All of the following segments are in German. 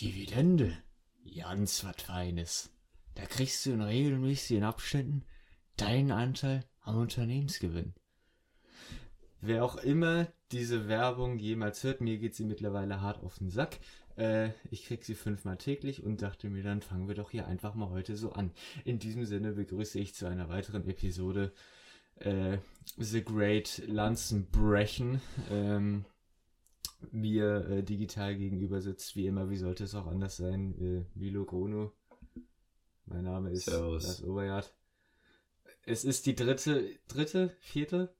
Dividende. Ganz was Feines. Da kriegst du in regelmäßigen Abständen deinen Anteil am Unternehmensgewinn. Wer auch immer diese Werbung jemals hört, mir geht sie mittlerweile hart auf den Sack. Äh, ich krieg sie fünfmal täglich und dachte mir, dann fangen wir doch hier einfach mal heute so an. In diesem Sinne begrüße ich zu einer weiteren Episode äh, The Great Lanzenbrechen. Ähm, mir äh, digital gegenüber sitzt, wie immer, wie sollte es auch anders sein, äh, Milo Grono. Mein Name ist Servus. Lars Oberjard. Es ist die dritte, dritte, vierte?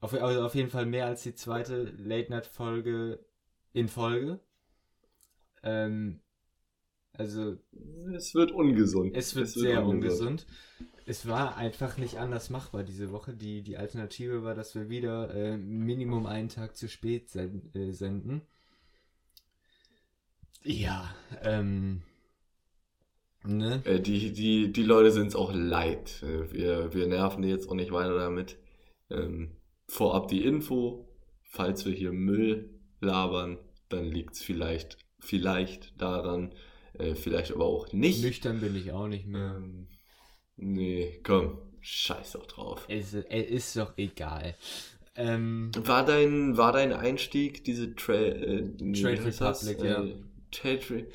Auf, also auf jeden Fall mehr als die zweite Late-Night-Folge in Folge. Ähm, also Es wird ungesund. es wird sehr ungesund. Es war einfach nicht anders machbar diese Woche. Die, die Alternative war, dass wir wieder äh, Minimum einen Tag zu spät sen äh, senden. Ja, ähm. Ne? Äh, die, die, die Leute sind es auch leid. Äh, Wir, wir nerven jetzt auch nicht weiter damit. Ähm, vorab die Info. Falls wir hier Müll labern, dann liegt es vielleicht, vielleicht daran, äh, vielleicht aber auch nicht. Nüchtern bin ich auch nicht mehr. Ähm, nee, komm, scheiß doch drauf. Es, es ist doch egal. Ähm, War dein, war dein Einstieg diese Tra äh, Trade? Republic, ja. Äh, Trade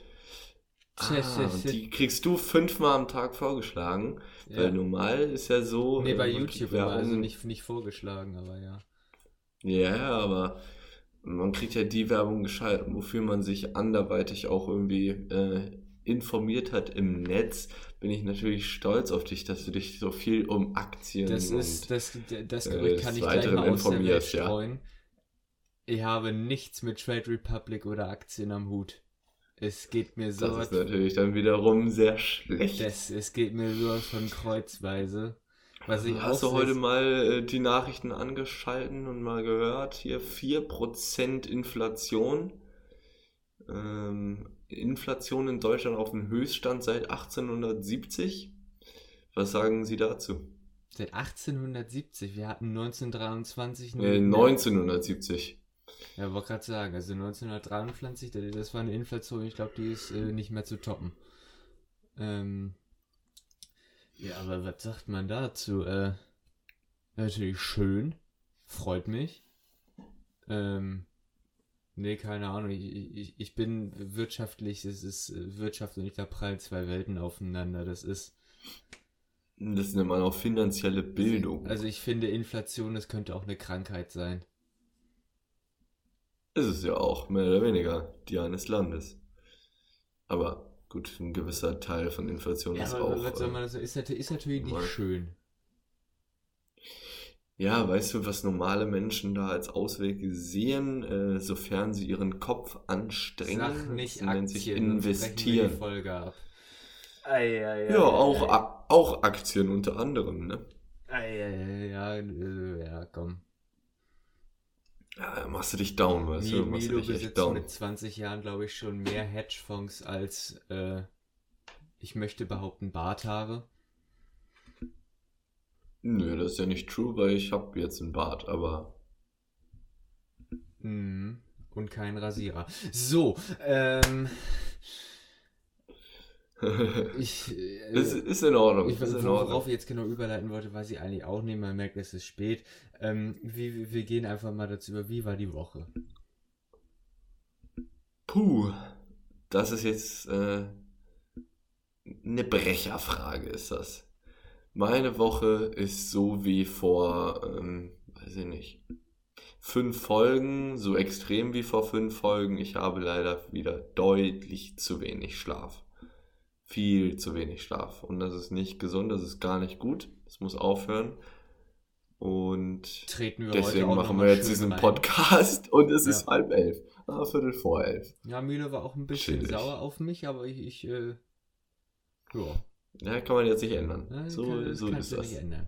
Tja, tja, ah, die kriegst du fünfmal am Tag vorgeschlagen. Ja. Weil normal ist ja so. nee, äh, bei kriegt YouTube war also nicht, nicht vorgeschlagen, aber ja. Ja, ja, aber man kriegt ja die Werbung geschaltet, wofür man sich anderweitig auch irgendwie äh, informiert hat im Netz. Bin ich natürlich stolz auf dich, dass du dich so viel um Aktien Das und ist, das, das äh, Gerücht kann des ich gleich mal aus der Welt informierst, ja. streuen. Ich habe nichts mit Trade Republic oder Aktien am Hut. Es geht mir so das ist natürlich dann wiederum sehr schlecht. das, es geht mir sowas von kreuzweise. Was ich Hast du heute mal äh, die Nachrichten angeschalten und mal gehört? Hier 4% Inflation. Ähm, Inflation in Deutschland auf dem Höchststand seit 1870. Was sagen Sie dazu? Seit 1870, wir hatten 1923 Äh, eine- 1970. Ja, wollte gerade sagen, also 1923, das- das war eine Inflation, ich glaube, die ist äh, nicht mehr zu toppen. Ähm, ja, aber was sagt man dazu? Äh, natürlich schön, freut mich. Ähm, nee, keine Ahnung, ich, ich, ich bin wirtschaftlich, es ist äh, Wirtschaft und ich da prallen zwei Welten aufeinander, das ist, Das nennt man auch finanzielle Bildung. also ich finde Inflation, das könnte auch eine Krankheit sein. ist es ja auch, mehr oder weniger, die eines Landes. Aber gut, ein gewisser Teil von Inflation Ja, ist aber auch. was soll äh, man das, ist, natürlich- ist natürlich nicht schön. Ja, weißt du, was normale Menschen da als Ausweg sehen, äh, sofern sie ihren Kopf anstrengen? Sag nicht Das nennt sich Aktien, investieren. die Folge ab. Ei, ei, Ja, auch, A- auch Aktien unter anderem, ne? Ei, ei, ei, ja, äh, ja, komm. Ja, da machst du dich down, weißt Mi- du? Machst du Milo dich echt down. mit 20 Jahren, glaube ich, schon mehr Hedgefonds als, äh, ich möchte behaupten, Barthaare. Nö, das ist ja nicht true, weil ich habe jetzt einen Bart, aber Mhm. Und kein Rasierer. So, ähm, ich, äh, ist, ist in Ordnung. Ich weiß ist nicht, in Ordnung. worauf ich jetzt genau überleiten wollte, weiß ich eigentlich auch nicht. Man merkt, es ist spät. Ähm, wir, wir- wir gehen einfach mal dazu über, wie war die Woche? Puh, das ist jetzt äh, eine Brecherfrage, ist das. Meine Woche ist so wie vor, ähm, weiß ich nicht, fünf Folgen, so extrem wie vor fünf Folgen. Ich habe leider wieder deutlich zu wenig Schlaf. Viel zu wenig Schlaf. Und das ist nicht gesund, das ist gar nicht gut. Das muss aufhören. Und Treten wir heute deswegen machen wir jetzt diesen rein. Podcast und es Ja. ist halb elf. Ah, Viertel vor elf. Ja, Milo war auch ein bisschen Chillig. sauer auf mich, aber ich, ich äh, ja. Ja, kann man jetzt nicht ändern. Ne, so kann, so ist das. nicht ändern.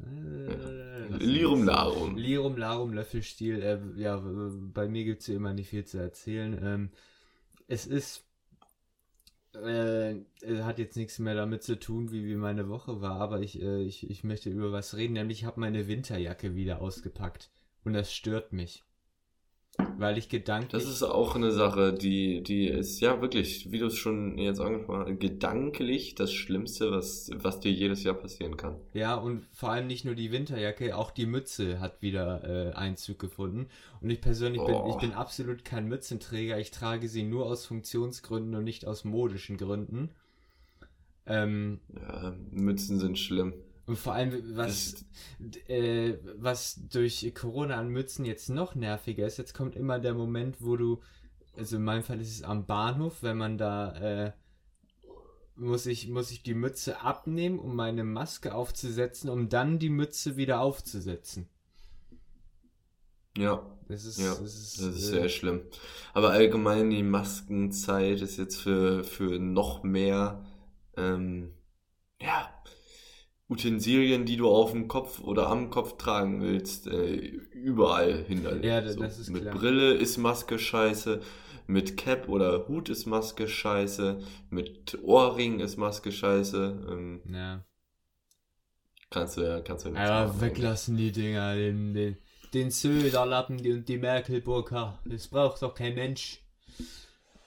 Äh, Lirum Larum. Lirum Larum Löffelstiel. Äh, ja, bei mir gibt es ja immer nicht viel zu erzählen. Ähm, es ist. Äh, es hat jetzt nichts mehr damit zu tun, wie, wie meine Woche war, aber ich, äh, ich, ich möchte über was reden, nämlich ich habe meine Winterjacke wieder ausgepackt und das stört mich. Weil ich gedanklich. Das ist auch eine Sache, die, die ist ja wirklich, wie du es schon jetzt angesprochen hast, gedanklich das Schlimmste, was, was dir jedes Jahr passieren kann. Ja, und vor allem nicht nur die Winterjacke, auch die Mütze hat wieder äh, Einzug gefunden. Und ich persönlich bin, ich Oh. bin absolut kein Mützenträger. Ich trage sie nur aus Funktionsgründen und nicht aus modischen Gründen. Ähm, Ja, Mützen sind schlimm. Und vor allem, was, äh, was durch Corona an Mützen jetzt noch nerviger ist, jetzt kommt immer der Moment, wo du, also in meinem Fall ist es am Bahnhof, wenn man da, äh, muss ich, muss ich die Mütze abnehmen, um meine Maske aufzusetzen, um dann die Mütze wieder aufzusetzen. Ja, Das ist, ja, das das ist, ist äh, sehr schlimm. Aber allgemein die Maskenzeit ist jetzt für, für noch mehr, ähm, ja, Utensilien, die du auf dem Kopf oder am Kopf tragen willst, äh, überall hinderlich. Ja, das- das ist mit klar. Brille ist Maske scheiße, mit Cap oder Hut ist Maske scheiße, mit Ohrring ist Maske scheiße. Ähm, ja. kannst du ja, kannst du ja nichts Aber weglassen die Dinger, den, den, den Söderlappen und die Merkel-Burka. Das braucht doch kein Mensch.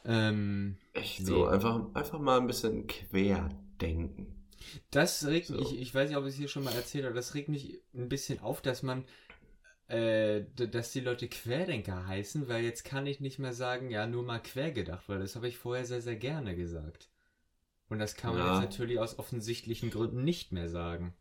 Ähm, Echt Nee. so, einfach, einfach mal ein bisschen quer denken. Das regt So. mich, ich, ich weiß nicht, ob ich es hier schon mal erzählt habe, das regt mich ein bisschen auf, dass man, äh, dass die Leute Querdenker heißen, weil jetzt kann ich nicht mehr sagen, ja, nur mal quer gedacht, weil das habe ich vorher sehr, sehr gerne gesagt. Und das kann man Ja. jetzt natürlich aus offensichtlichen Gründen nicht mehr sagen.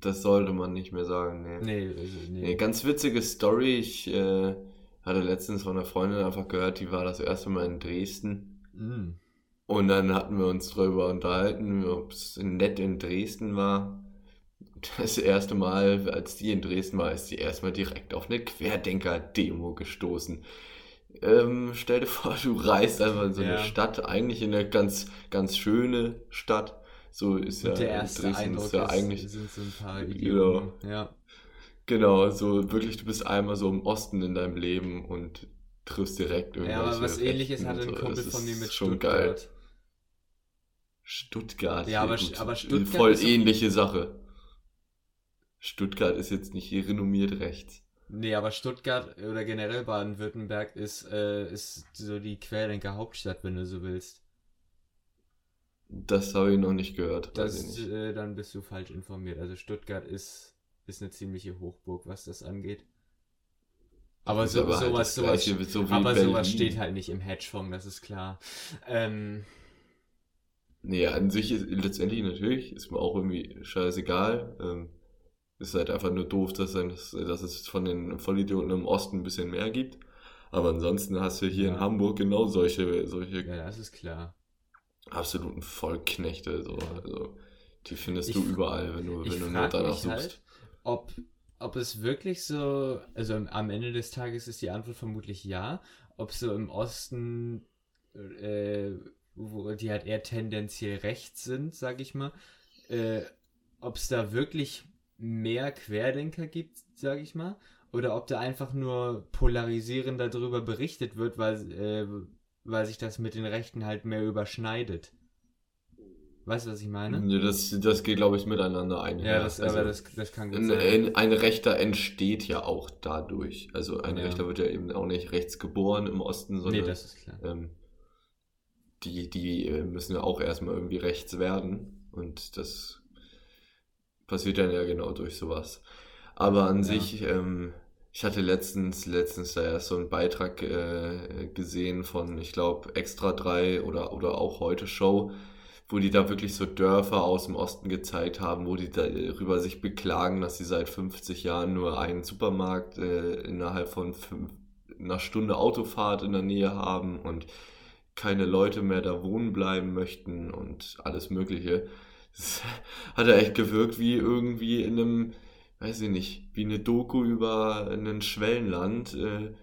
Das sollte man nicht mehr sagen, nee. Nee, also, nee. Nee, ganz witzige Story. Ich äh, hatte letztens von einer Freundin einfach gehört, die war das erste Mal in Dresden. Mm. Und dann hatten wir uns darüber unterhalten, ob es nett in Dresden war. Das erste Mal, als die in Dresden war, ist sie erstmal direkt auf eine Querdenker-Demo gestoßen. Ähm, stell dir vor, du reist einfach in so eine Ja. Stadt, eigentlich in eine ganz, ganz schöne Stadt. So ist ja Und der erste Dresden Eindruck ist ja ist, eigentlich sind so ein paar Genau. Ja. Genau, so wirklich, du bist einmal so im Osten in deinem Leben und triffst direkt irgendwelche Ja, aber was ähnliches hatte ein. Kumpel von mir mit schon Stuttgart. geil. Stuttgart. Ja, aber- aber Stuttgart Voll ähnliche Sache. Stuttgart ist jetzt nicht hier renommiert rechts. Nee, aber Stuttgart oder generell Baden-Württemberg ist, äh, ist so die Querdenker-Hauptstadt, wenn du so willst. Das habe ich noch nicht gehört. Das, nicht. äh, dann bist du falsch informiert. Also Stuttgart ist, ist eine ziemliche Hochburg, was das angeht. Aber, so, aber halt sowas, das sowas, Gleiche so aber sowas steht halt nicht im Hedgefonds, das ist klar. Ähm, Nee, an sich ist letztendlich natürlich, ist mir auch irgendwie scheißegal. Ähm, ist halt einfach nur doof, dass, dann, dass, dass es von den Vollidioten im Osten ein bisschen mehr gibt. Aber ansonsten hast du hier Ja. in Hamburg genau solche, solche ja, das ist klar. absoluten Vollknechte. So. Also, die findest Ich du überall, wenn du, wenn du nur danach mich suchst. halt, ob, ob es wirklich so, also am- am Ende des Tages ist die Antwort vermutlich ja, ob so im Osten, äh, wo die halt eher tendenziell rechts sind, sag ich mal, äh, ob es da wirklich mehr Querdenker gibt, sag ich mal, oder ob da einfach nur polarisierend darüber berichtet wird, weil, äh, weil sich das mit den Rechten halt mehr überschneidet. Weißt du, was ich meine? Nee, das, das geht, glaube ich, miteinander einher. Ja, das, Also, aber das, das kann gut ein, sein. ein, ein Rechter entsteht ja auch dadurch. Also ein Ja. Rechter wird ja eben auch nicht rechts geboren im Osten, sondern Nee, das ist klar. ähm, die, die äh, müssen ja auch erstmal irgendwie rechts werden. Und das passiert dann ja genau durch sowas. Aber an Ja. sich, ähm, ich hatte letztens, letztens da erst so einen Beitrag äh, gesehen von, ich glaube, Extra 3 oder, oder auch Heute Show, wo die da wirklich so Dörfer aus dem Osten gezeigt haben, wo die darüber sich beklagen, dass sie seit 50 Jahren nur einen Supermarkt äh, innerhalb von fünf, einer Stunde Autofahrt in der Nähe haben und keine Leute mehr da wohnen bleiben möchten und alles Mögliche. Das hat ja echt gewirkt wie irgendwie in einem, weiß ich nicht, wie eine Doku über ein Schwellenland, äh,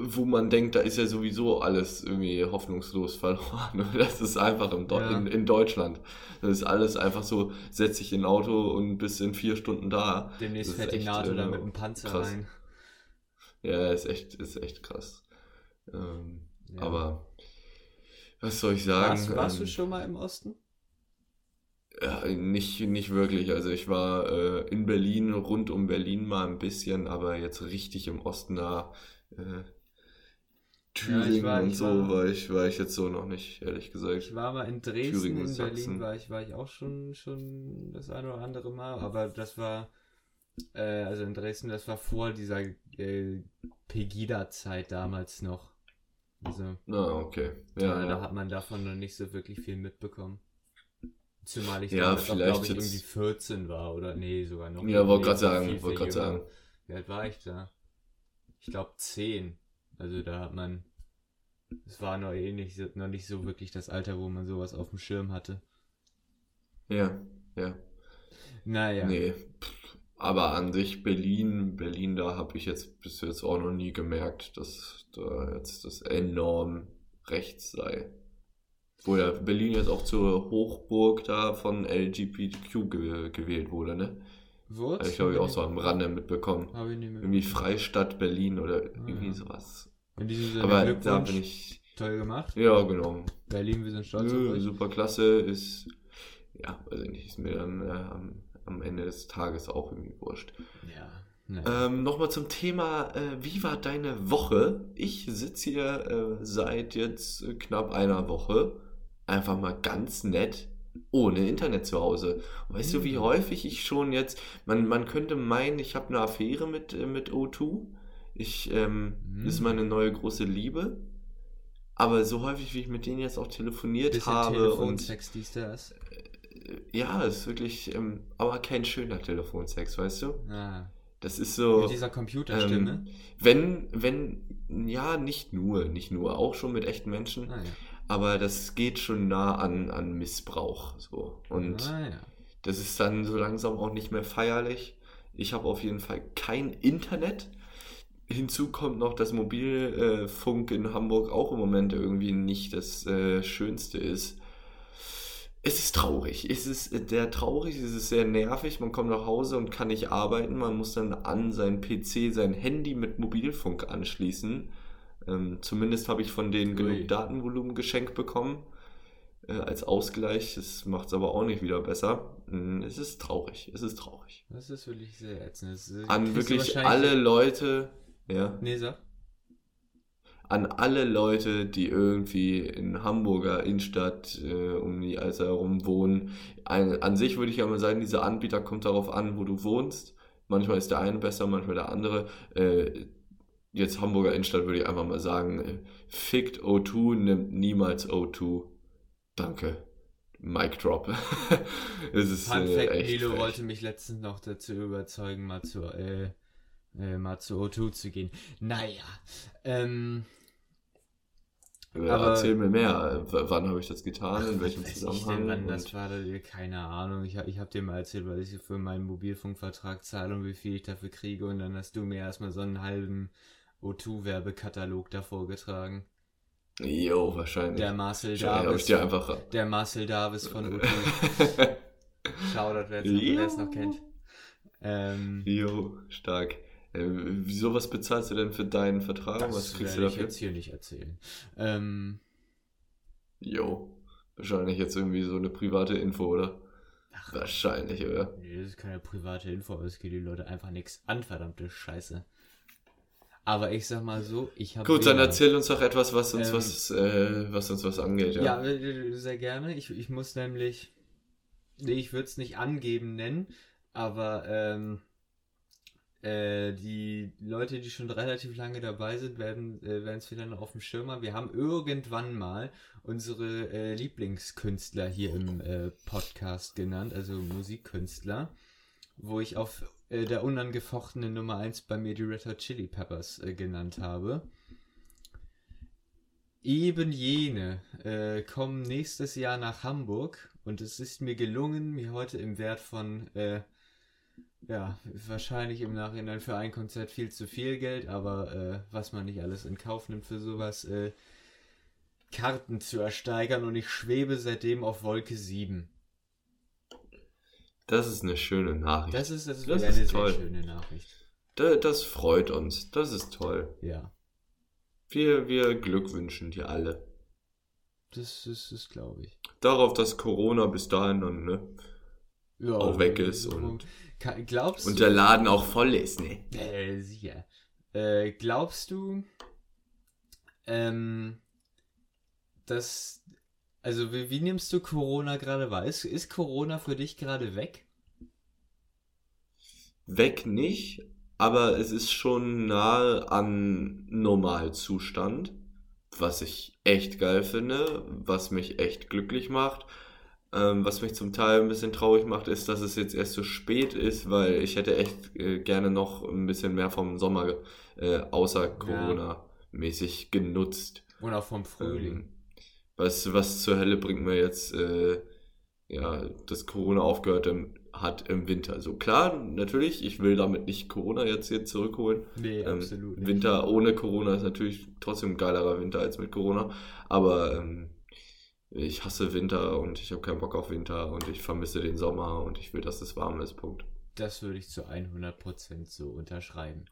wo man denkt, da ist ja sowieso alles irgendwie hoffnungslos verloren. Das ist einfach Deu- Ja. in, in Deutschland. Das ist alles einfach so, setz dich in ein Auto und bist in vier Stunden da. Demnächst fährt die NATO da äh, mit dem Panzer krass. rein. Ja, ist echt, ist echt krass. Ähm, Ja. Aber was soll ich sagen? warst, warst du Ähm, schon mal im Osten? Ja, nicht, nicht wirklich. Also ich war äh, in Berlin, rund um Berlin mal ein bisschen, aber jetzt richtig im Osten da, äh, Thüringen ich war- und ich so war- war ich, war ich jetzt so noch nicht, ehrlich Ich gesagt. war mal in Dresden, Thüringen und in Berlin Sachsen. war ich, war ich auch schon, schon das eine oder andere Mal, aber das war, äh, also in Dresden, das war vor dieser äh, Pegida-Zeit damals noch. Also, Na, okay. ja, Ja, da hat man davon noch nicht so wirklich viel mitbekommen. Zumal ich Ja, damals glaube ich, irgendwie 14 war oder nee, sogar noch. Ja, wollte gerade sagen, wollte gerade sagen. Wie alt war ich da? Ich glaube 10. Also da hat man. Es war noch eh nicht, noch nicht so wirklich das Alter, wo man sowas auf dem Schirm hatte. Ja, ja. Naja. Nee. pff, Aber an sich Berlin, Berlin, da habe ich jetzt bis jetzt auch noch nie gemerkt, dass da jetzt das enorm rechts sei. Wo ja Berlin jetzt auch zur Hochburg da von LGBTQ ge gewählt wurde, ne? Wo? Habe ich glaube ich auch so am Rande mitbekommen. Habe ich nicht mehr. Irgendwie Freistadt Berlin oder irgendwie Ah. sowas. In diesem Sinne Aber da bin ich. Toll gemacht. Ja, genau. Berlin, wir sind stolz Nö, super klasse ist. Ja, weiß ich nicht, ist mir dann äh, am, Ende des Tages auch irgendwie wurscht. Ja. Naja. Ähm, Nochmal zum Thema, äh, wie war deine Woche? Ich sitze hier äh, seit jetzt äh, knapp einer Woche einfach mal ganz nett ohne Internet zu Hause. Und weißt du, wie Mhm. häufig ich schon jetzt, man, man könnte meinen, ich habe eine Affäre mit, äh, mit O2. Ich, ähm, das ist Mhm. meine neue große Liebe. Aber so häufig, wie ich mit denen jetzt auch telefoniert Bisschen habe und Telefonsex, dies, das. Ja, ist wirklich, ähm, aber kein schöner Telefonsex, weißt du? Ah. Das ist so. Mit dieser Computerstimme. Ähm, wenn, wenn, ja, nicht nur, nicht nur, auch schon mit echten Menschen, ah, ja. aber das geht schon nah an, an Missbrauch. So. Und ah, ja. das ist dann so langsam auch nicht mehr feierlich. Ich habe auf jeden Fall kein Internet. Hinzu kommt noch, dass Mobilfunk in Hamburg auch im Moment irgendwie nicht das äh, Schönste ist. Es ist traurig. Es ist äh, sehr traurig, es ist sehr nervig. Man kommt nach Hause und kann nicht arbeiten. Man muss dann an sein PC, sein Handy mit Mobilfunk anschließen. Ähm, zumindest habe ich von denen Ui. genug Datenvolumen geschenkt bekommen äh, als Ausgleich. Das macht es aber auch nicht wieder besser. Mm, Es ist traurig. Es ist traurig. Das ist wirklich sehr ätzend. An wirklich alle Leute, ja, Nee, sag. An alle Leute, die irgendwie in Hamburger Innenstadt äh, um die Alster herum wohnen. Ein, an sich würde ich ja mal sagen, dieser Anbieter kommt darauf an, wo du wohnst. Manchmal ist der eine besser, manchmal der andere. Äh, jetzt Hamburger Innenstadt würde ich einfach mal sagen, äh, fickt O2, nimmt niemals O2. Danke. Mic drop. es ist Fun äh, Fact, echt Milo frech. wollte mich letztens noch dazu überzeugen, mal zu, äh, äh, mal zu O2 zu gehen. Naja, ähm, Äh, aber- Erzähl mir mehr. W wann habe ich das getan? In welchem Zusammenhang? denn, wann das war, keine Ahnung. Ich, hab- ich habe dir mal erzählt, weil ich für meinen Mobilfunkvertrag zahle und wie viel ich dafür kriege und dann hast du mir erstmal so einen halben O2-Werbekatalog da vorgetragen. Jo, wahrscheinlich. Der Marcel habe ich Davis. dir einfach. Der Marcel Davis von O2. Shoutout, wer es noch, wer es noch kennt. Ähm, Jo, stark. Äh, wieso was bezahlst du denn für deinen Vertrag? was das kriegst du werde ich dafür? jetzt hier nicht erzählen. Ähm, Jo. Wahrscheinlich jetzt irgendwie so eine private Info, oder? ach, Wahrscheinlich, oder? nee, das ist keine private Info, aber es geht die Leute einfach nichts an, verdammte Scheiße. Aber ich sag mal so, ich habe. Gut, dann erzähl uns doch etwas, was uns Ähm, was, äh, was uns was angeht, ja. Ja, äh, sehr gerne. Ich, ich muss nämlich. Nee, ich würde es nicht angeben nennen, aber ähm, äh, die Leute, die schon relativ lange dabei sind, werden äh, es vielleicht noch auf dem Schirm haben. Wir haben irgendwann mal unsere äh, Lieblingskünstler hier im äh, Podcast genannt, also Musikkünstler, wo ich auf äh, der unangefochtenen Nummer 1 bei mir die Red Hot Chili Peppers äh, genannt habe. Eben jene kommen nächstes Jahr nach Hamburg und es ist mir gelungen, mir heute im Wert von, ja, wahrscheinlich im Nachhinein für ein Konzert viel zu viel Geld, aber äh, was man nicht alles in Kauf nimmt für sowas, äh, Karten zu ersteigern und ich schwebe seitdem auf Wolke 7. Das ist eine schöne Nachricht. Das ist, das ist, Das eine ist sehr toll. schöne Nachricht. Da- das freut uns. Das ist toll. Ja. Wir, wir glückwünschen dir alle. Das ist, ist glaube ich. Darauf, dass Corona bis dahin dann ne, Ja, auch weg ist und, Glaubst und du. der Laden auch voll ist, ne? Äh, sicher. Äh, glaubst du, ähm, dass. Also, wie, wie nimmst du Corona gerade wahr? Ist, ist Corona für dich gerade weg? Weg nicht, aber es ist schon nahe an Normalzustand, was ich echt geil finde, was mich echt glücklich macht. Ähm, was mich zum Teil ein bisschen traurig macht, ist, dass es jetzt erst so spät ist, weil ich hätte echt äh, gerne noch ein bisschen mehr vom Sommer äh, außer Corona-mäßig genutzt. Und auch vom Frühling? Ähm, was, was zur Hölle bringt mir jetzt, äh, ja, dass Corona aufgehört im, hat im Winter? Also klar, natürlich, ich will damit nicht Corona jetzt hier zurückholen. nee, Ähm, absolut nicht. Winter ohne Corona ist natürlich trotzdem ein geilerer Winter als mit Corona. Aber ähm, ich hasse Winter und ich habe keinen Bock auf Winter und ich vermisse den Sommer und ich will, dass es warm ist. Punkt. Das würde ich zu 100% so unterschreiben.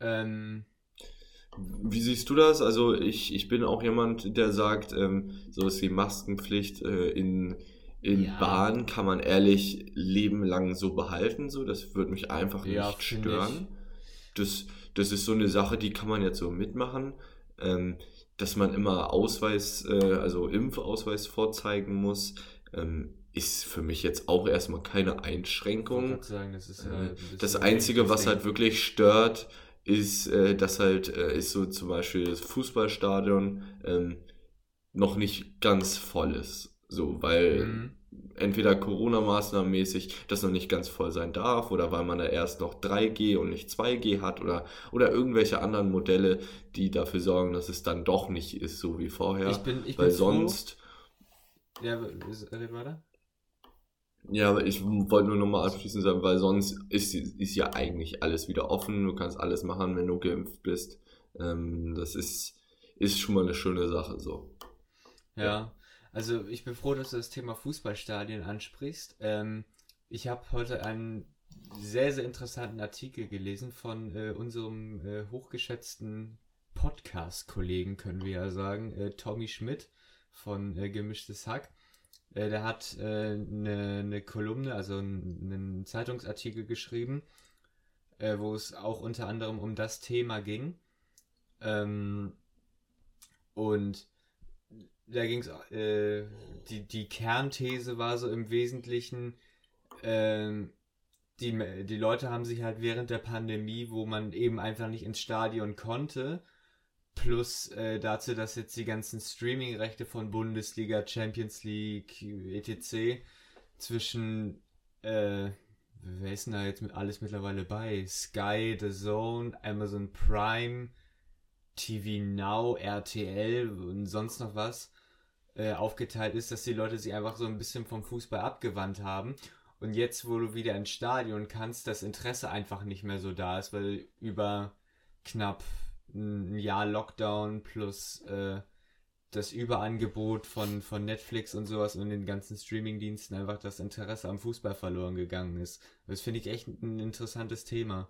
Ähm, Wie siehst du das? Also ich, ich bin auch jemand, der sagt, ähm, so ist die Maskenpflicht äh, in, in Ja. Bahn kann man ehrlich lebenlang so behalten. So, das würde mich einfach Ja, nicht stören. Das, das ist so eine Sache, die kann man jetzt so mitmachen. Ähm, dass man immer Ausweis, äh, also Impfausweis vorzeigen muss, ähm, ist für mich jetzt auch erstmal keine ich Einschränkung. gerade sagen, das ist. Äh, ist Das Einzige, was halt wirklich stört, ist, äh, dass halt, äh, ist so zum Beispiel das Fußballstadion ähm, noch nicht ganz voll ist. So, weil Mhm. Entweder Corona-Maßnahmen mäßig das noch nicht ganz voll sein darf oder weil man da erst noch 3G und nicht 2G hat oder, oder irgendwelche anderen Modelle, die dafür sorgen, dass es dann doch nicht ist, so wie vorher. Ich bin, ich weil bin froh- sonst, Ja, red weiter. Ja, aber ich wollte nur nochmal abschließend sagen, weil sonst ist, ist ja eigentlich alles wieder offen. Du kannst alles machen, wenn du geimpft bist. Ähm, das ist, ist schon mal eine schöne Sache so. Ja, also ich bin froh, dass du das Thema Fußballstadien ansprichst. Ähm, ich habe heute einen sehr, sehr interessanten Artikel gelesen von äh, unserem äh, hochgeschätzten Podcast-Kollegen, können wir ja sagen, äh, Tommy Schmidt von äh, Gemischtes Hack. Äh, der hat eine äh, ne- ne Kolumne, also einen Zeitungsartikel geschrieben, wo es auch unter anderem um das Thema ging. Ähm, und da ging es, äh, die, die Kernthese war so im Wesentlichen, ähm, die, die Leute haben sich halt während der Pandemie, wo man eben einfach nicht ins Stadion konnte, plus äh, dazu, dass jetzt die ganzen Streaming-Rechte von Bundesliga, Champions League, etc. zwischen, äh, wer ist denn da jetzt mit alles mittlerweile bei? Sky, The Zone, Amazon Prime, TV Now, RTL und sonst noch was äh, aufgeteilt ist, dass die Leute sich einfach so ein bisschen vom Fußball abgewandt haben. Und jetzt, wo du wieder ins Stadion kannst, das Interesse einfach nicht mehr so da ist, weil über knapp ein Jahr Lockdown plus äh, das Überangebot von, von Netflix und sowas und den ganzen Streamingdiensten einfach das Interesse am Fußball verloren gegangen ist. Das finde ich echt ein interessantes Thema.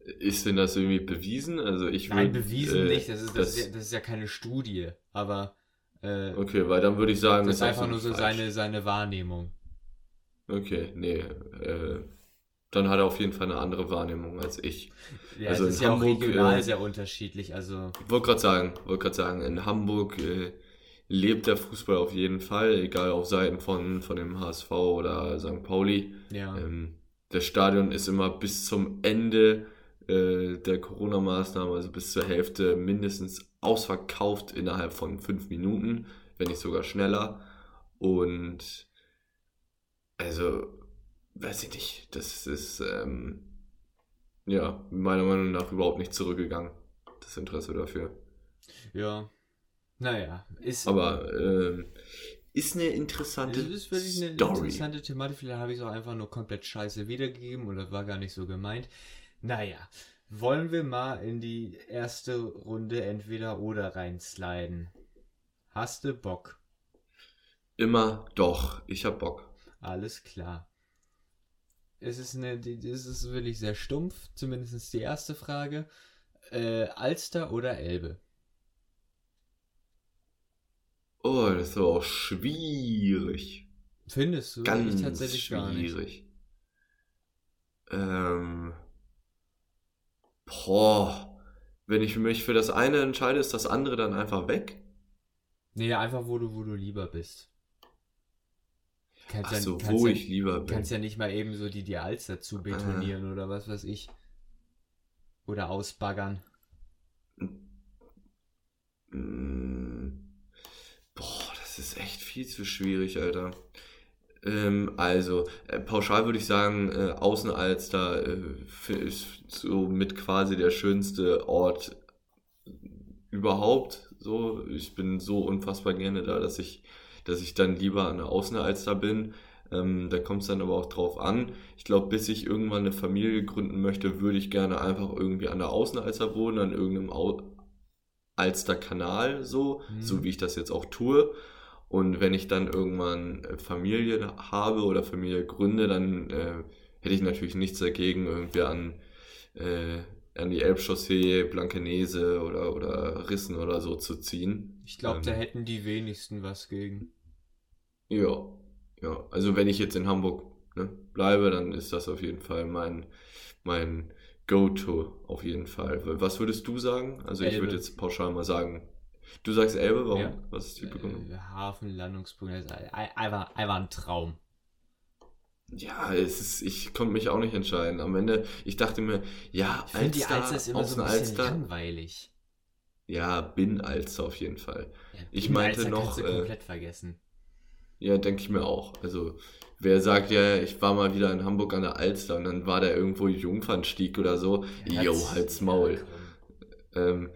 Ist denn das irgendwie bewiesen? Also ich Nein, würd, bewiesen äh, nicht, das ist, das, ist ja, das ist ja keine Studie, aber äh, Okay, weil dann würde ich sagen, das ist einfach nur so falsch. seine, seine Wahrnehmung. Okay, nee. Äh, dann hat er auf jeden Fall eine andere Wahrnehmung als ich. Ja, Also es ist in ja auch Hamburg, regional äh, sehr unterschiedlich, also Wollte gerade sagen, wollte gerade sagen, in Hamburg äh, lebt der Fußball auf jeden Fall, egal auf Seiten von, von dem HSV oder St. Pauli. ja. Ähm, das Stadion ist immer bis zum Ende äh, der Corona-Maßnahmen, also bis zur Hälfte, mindestens ausverkauft innerhalb von fünf Minuten, wenn nicht sogar schneller. Und also, weiß ich nicht, das ist ähm, ja meiner Meinung nach überhaupt nicht zurückgegangen, das Interesse dafür. Ja. Naja, ist, Aber ähm, ist eine interessante es ist wirklich eine Story. interessante Thematik. Vielleicht habe ich es auch einfach nur komplett scheiße wiedergegeben oder war gar nicht so gemeint. Naja, wollen wir mal in die erste Runde entweder oder reinsliden. Hast du Bock? Immer doch, ich hab Bock. Alles klar. Es ist eine, es ist wirklich sehr stumpf, zumindest die erste Frage. Äh, Alster oder Elbe? Oh, das ist auch schwierig. Findest du? Ganz ich tatsächlich gar nicht. schwierig. Ähm. Boah. Wenn ich mich für das eine entscheide, ist das andere dann einfach weg? Nee, einfach wo du, wo du lieber bist. Kannst Ach ja, so, kannst wo ja, ich lieber bin. kannst ja nicht mal eben so die Dials dazu betonieren oder was weiß ich. Oder ausbaggern. Mm. Boah, das ist echt viel zu schwierig, Alter. Ähm, also, äh, pauschal würde ich sagen, äh, Außenalster äh, ist so mit quasi der schönste Ort überhaupt. So, ich bin so unfassbar gerne da, dass ich, dass ich dann lieber an der Außenalster bin. Ähm, da kommt es dann aber auch drauf an. Ich glaube, bis ich irgendwann eine Familie gründen möchte, würde ich gerne einfach irgendwie an der Außenalster wohnen, an irgendeinem Au Alsterkanal, so, Mhm. so wie ich das jetzt auch tue. Und wenn ich dann irgendwann äh, Familie habe oder Familie gründe, dann äh, hätte ich natürlich nichts dagegen, irgendwie an, äh, an die Elbchaussee, Blankenese oder, oder Rissen oder so zu ziehen. Ich glaube, Ähm. da hätten die wenigsten was gegen. Ja, ja. Also wenn ich jetzt in Hamburg ne, bleibe, dann ist das auf jeden Fall mein, mein Go-To, auf jeden Fall. Was würdest du sagen? Also ich Elbe. würde jetzt pauschal mal sagen, du sagst Elbe, warum? Ja. Was ist die Begründung? Äh, Hafen, Landungspunkt, ein- einfach, einfach ein Traum. Ja, es ist, ich konnte mich auch nicht entscheiden. Am Ende, ich dachte mir, ja, Ich finde, die Alster, Alster ist immer so ein bisschen Außenalster. langweilig. Ja, bin Alster auf jeden Fall. Ja, Ich meinte Alster noch, Kannst du äh, komplett vergessen. Ja, denke ich mir auch. Also, wer sagt ja, ich war mal wieder in Hamburg an der Alster und dann war da irgendwo Jungfernstieg oder so. Jo, halt's Maul. Ähm,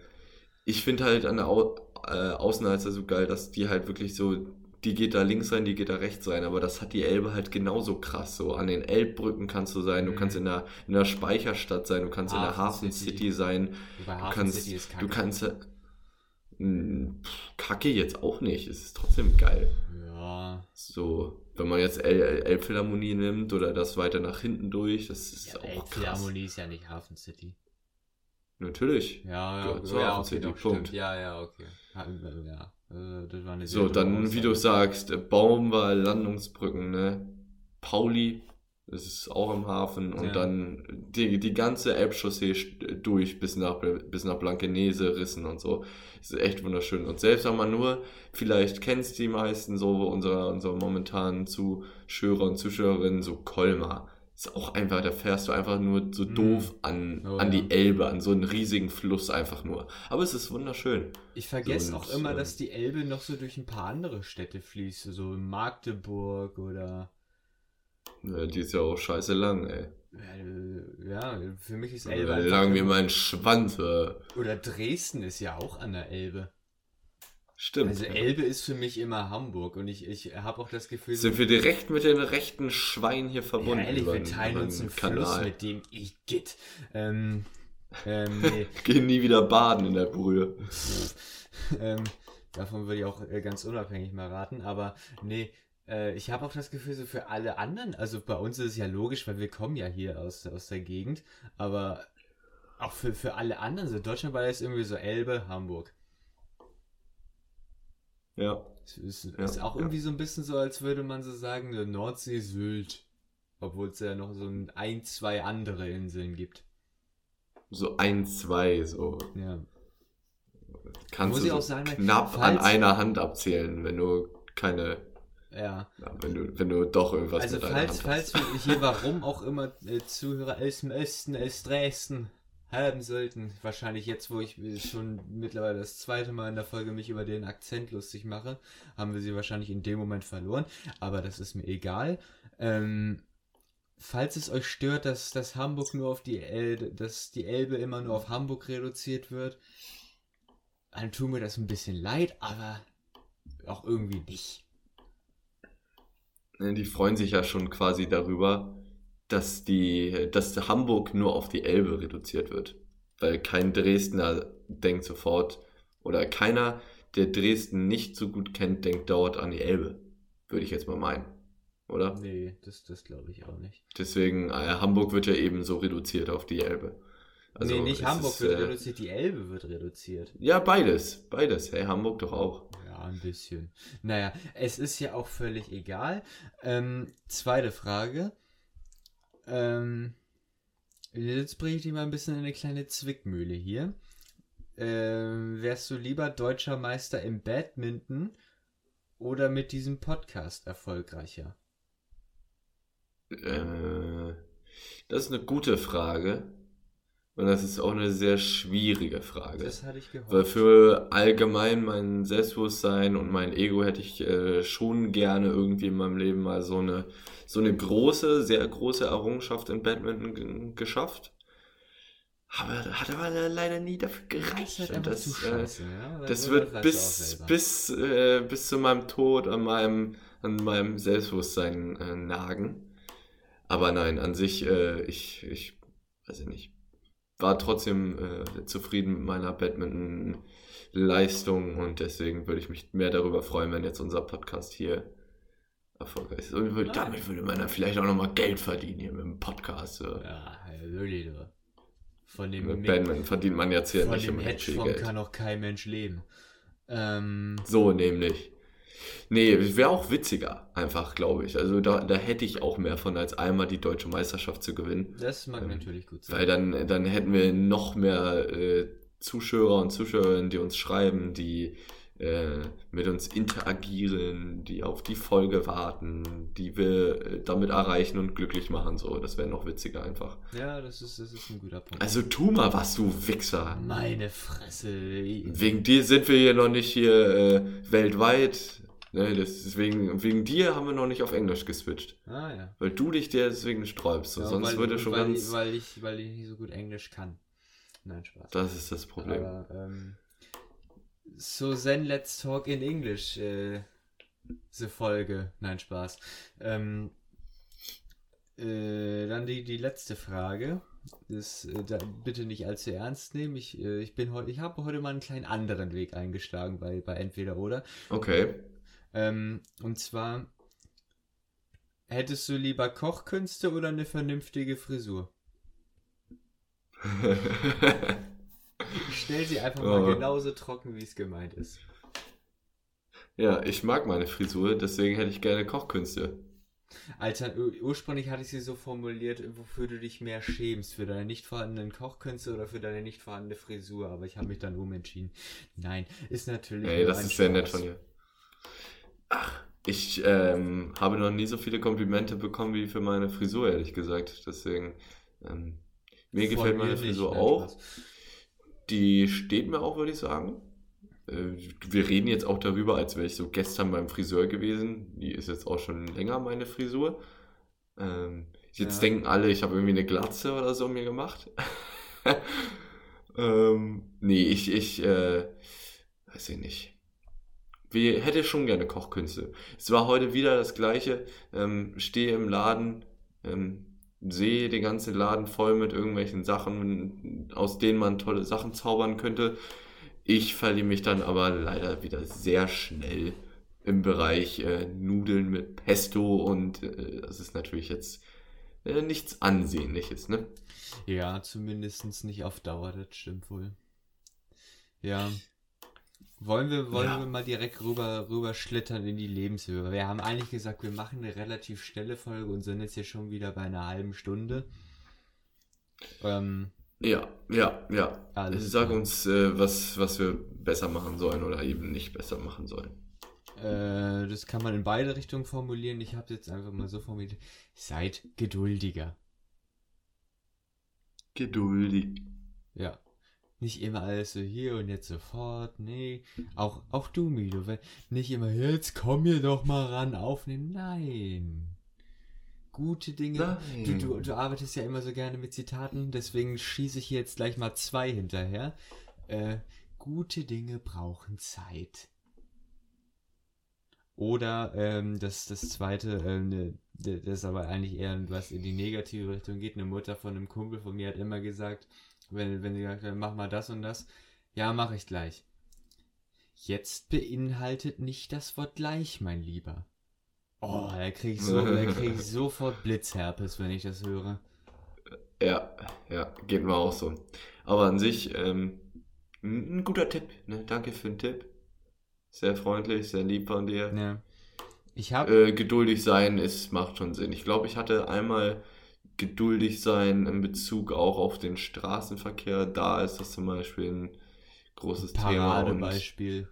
ich finde halt an der Au äh, Außenalster so geil, dass die halt wirklich so, die geht da links rein, die geht da rechts rein, aber das hat die Elbe halt genauso krass. So an den Elbbrücken kannst du sein, du Mhm. kannst in der, in der Speicherstadt sein, du kannst in der Hafen Hafen City. City sein, Wobei du Hafen kannst, City ist du kacke. kannst, äh, mh, pff, Kacke jetzt auch nicht, es ist trotzdem geil. Ja. So, wenn man jetzt El Elbphilharmonie nimmt oder das weiter nach hinten durch, das ist ja auch krass. Elbphilharmonie ist ja nicht Hafen City. Natürlich. Ja, ja, ja, okay, doch, Punkt. Ja, ja, okay. Äh, Ja, äh, So, dann, wie du Aussage. sagst, Baumwall, Landungsbrücken, ne? Pauli, das ist auch im Hafen und Ja. dann die, die ganze Elbchaussee durch bis nach, bis nach Blankenese, Rissen und so. Das ist echt wunderschön. Und selbst wenn man nur, vielleicht kennst die meisten so, unserer, unserer momentanen Zuschauer und Zuschauerinnen, so Colmar. Ist auch einfach, da fährst du einfach nur so Mm. doof an, Oh, an ja. die Elbe, an so einen riesigen Fluss einfach nur. Aber es ist wunderschön. Ich vergesse So, auch immer, ähm, dass die Elbe noch so durch ein paar andere Städte fließt, so Magdeburg oder Ja, die ist ja auch scheiße lang, ey. äh, ja, für mich ist Elbe Lang wie mein Schwanz. Äh. oder Dresden ist ja auch an der Elbe. Stimmt. Also Elbe ist für mich immer Hamburg und ich, ich habe auch das Gefühl, Sind wir direkt mit den rechten Schwein hier ja, verbunden? ehrlich, über wir teilen uns den einen Fluss, mit dem ich geht. Ähm, ähm, nee. Gehen nie wieder baden in der Brühe. Ähm, davon würde ich auch äh, ganz unabhängig mal raten, aber nee, äh, ich habe auch das Gefühl, so für alle anderen, also bei uns ist es ja logisch, weil wir kommen ja hier aus, aus der Gegend, aber auch für, für alle anderen, so Deutschland war jetzt irgendwie so Elbe, Hamburg. Ja. Es ist, Ja, ist auch ja. irgendwie so ein bisschen so, als würde man so sagen, der Nordsee, Sylt. Obwohl es ja noch so ein, ein, zwei andere Inseln gibt. So ein, zwei, so. Ja. Kannst Muss du so sagen, knapp an einer Hand abzählen, wenn du keine, Ja. ja, wenn du, wenn du doch irgendwas Also mit falls, falls wir hier warum auch immer äh, Zuhörer aus dem Osten, aus Dresden haben sollten, wahrscheinlich jetzt, wo ich schon mittlerweile das zweite Mal in der Folge mich über den Akzent lustig mache, haben wir sie wahrscheinlich in dem Moment verloren, aber das ist mir egal. Ähm, falls es euch stört, dass, dass Hamburg nur auf die El dass die Elbe immer nur auf Hamburg reduziert wird, dann tut mir das ein bisschen leid, aber auch irgendwie nicht. Ne, Die freuen sich ja schon quasi darüber, dass die, dass Hamburg nur auf die Elbe reduziert wird. Weil kein Dresdner denkt sofort, oder keiner, der Dresden nicht so gut kennt, denkt dort an die Elbe. Würde ich jetzt mal meinen. Oder? Nee, das, das glaube ich auch nicht. Deswegen, äh, Hamburg wird ja eben so reduziert auf die Elbe. Also nee, nicht Hamburg ist, wird äh, reduziert, die Elbe wird reduziert. Ja, beides. Beides. Hey, Hamburg doch auch. Ja, Ja, ein bisschen. Naja, es ist ja auch völlig egal. Ähm, zweite Frage. Ähm, jetzt bringe ich dich mal ein bisschen in eine kleine Zwickmühle hier. Ähm, wärst du lieber deutscher Meister im Badminton oder mit diesem Podcast erfolgreicher? Äh, das ist eine gute Frage. Und das ist auch eine sehr schwierige Frage. Das hatte ich gehofft. Weil für allgemein mein Selbstbewusstsein und mein Ego hätte ich äh, schon gerne irgendwie in meinem Leben mal so eine, so eine große, sehr große Errungenschaft im Badminton geschafft. Aber hat aber leider nie dafür Das gereicht. halt Und einfach das, zu äh, scheiße, ja? das wird auch bis, bis, äh, bis zu meinem Tod an meinem, an meinem Selbstbewusstsein äh, nagen. Aber nein, an sich, äh, ich, ich weiß ich nicht, war trotzdem äh, zufrieden mit meiner Badminton-Leistung und deswegen würde ich mich mehr darüber freuen, wenn jetzt unser Podcast hier erfolgreich ist. Und würde, damit würde man dann vielleicht auch nochmal Geld verdienen hier mit dem Podcast. So. Ja, wirklich, du. Von dem, Mit Mi- Badminton verdient man jetzt hier nicht dem viel Hedgefonds Geld. kann auch kein Mensch leben. Ähm, So nämlich. Nee, wäre auch witziger, einfach, glaube ich. Also da, da hätte ich auch mehr von, als einmal die deutsche Meisterschaft zu gewinnen. das mag Ähm, natürlich gut sein. Weil dann, dann hätten wir noch mehr äh, Zuschauer und Zuschauerinnen, die uns schreiben, die äh, mit uns interagieren, die auf die Folge warten, die wir äh, damit erreichen und glücklich machen. So, das wäre noch witziger einfach. Ja, das ist, das ist ein guter Punkt. Also tu mal was, du Wichser. Meine Fresse. Wegen dir sind wir hier noch nicht hier äh, weltweit. Ne, deswegen, wegen dir haben wir noch nicht auf Englisch geswitcht. Ah ja. Weil du dich deswegen sträubst. Ja sonst weil, würde schon weil, ganz. weil, ich, weil ich nicht so gut Englisch kann. Nein, Spaß. das ist das Problem. Aber, ähm, so then let's talk in English. Äh, diese Folge. Nein, Spaß. Ähm, äh, dann die, die letzte Frage. Das, äh, da, bitte nicht allzu ernst nehmen. Ich, äh, ich bin ich habe heute mal einen kleinen anderen Weg eingeschlagen bei, bei entweder oder. Okay. Ähm, und zwar hättest du lieber Kochkünste oder eine vernünftige Frisur? Ich stell sie einfach mal Oh. genauso trocken, wie es gemeint ist. ja, ich mag meine Frisur, deswegen hätte ich gerne Kochkünste. Alter, ur- ursprünglich hatte ich sie so formuliert, wofür du dich mehr schämst, für deine nicht vorhandenen Kochkünste oder für deine nicht vorhandene Frisur, aber ich habe mich dann umentschieden. Nein, ist natürlich. Ey, das ist sehr nett von dir. Ach, ich ähm, habe noch nie so viele Komplimente bekommen wie für meine Frisur, ehrlich gesagt. Deswegen, ähm, mir Von gefällt meine nicht, Frisur nein, auch. Spaß. Die steht mir auch, würde ich sagen. Äh, Wir reden jetzt auch darüber, als wäre ich so gestern beim Friseur gewesen. Die ist jetzt auch schon länger meine Frisur. Ähm, jetzt Ja. denken alle, ich habe irgendwie eine Glatze oder so mir gemacht. ähm, nee, ich, ich, äh, weiß ich nicht. Wir hätte schon gerne Kochkünste. Es war heute wieder das gleiche. Ähm, stehe im Laden, ähm, sehe den ganzen Laden voll mit irgendwelchen Sachen, aus denen man tolle Sachen zaubern könnte. Ich verliere mich dann aber leider wieder sehr schnell im Bereich äh, Nudeln mit Pesto und äh, das ist natürlich jetzt äh, nichts Ansehnliches, ne? Ja, zumindest nicht auf Dauer, das stimmt wohl. Ja. Wollen wir, wollen Ja. wir mal direkt rüber, rüber schlittern in die Lebenshöhe? Wir haben eigentlich gesagt, wir machen eine relativ schnelle Folge und sind jetzt hier schon wieder bei einer halben Stunde. Ähm, Ja, ja, ja. Alles Sag uns, äh, was, was wir besser machen sollen oder eben nicht besser machen sollen. äh, das kann man in beide Richtungen formulieren. Ich habe jetzt einfach mal so formuliert. Seid geduldiger. Geduldig. Ja. Nicht immer alles so hier und jetzt sofort. Nee. Auch, auch du, Milo. Nicht immer, jetzt komm hier doch mal ran, aufnehmen. Nein. Gute Dinge. Nein. Du, du, du arbeitest ja immer so gerne mit Zitaten, deswegen schieße ich hier jetzt gleich mal zwei hinterher. Äh, gute Dinge brauchen Zeit. Oder ähm, das, das zweite, ähm, ne, das ist aber eigentlich eher was in die negative Richtung geht. Eine Mutter von einem Kumpel von mir hat immer gesagt, wenn, wenn sie gesagt hat, mach mal das und das, ja, mache ich gleich. Jetzt beinhaltet nicht das Wort gleich, mein Lieber. Oh, da krieg ich, so, da krieg ich sofort Blitzherpes, wenn ich das höre. Ja, ja, geht mir auch so. Aber an sich, ähm, ein guter Tipp, ne? Danke für den Tipp. Sehr freundlich, sehr lieb von dir. Ja. Ich habe. Äh, geduldig sein ist, macht schon Sinn. Ich glaube, ich hatte einmal geduldig sein in Bezug auch auf den Straßenverkehr. Da ist das zum Beispiel ein großes Thema. Und, Paradebeispiel.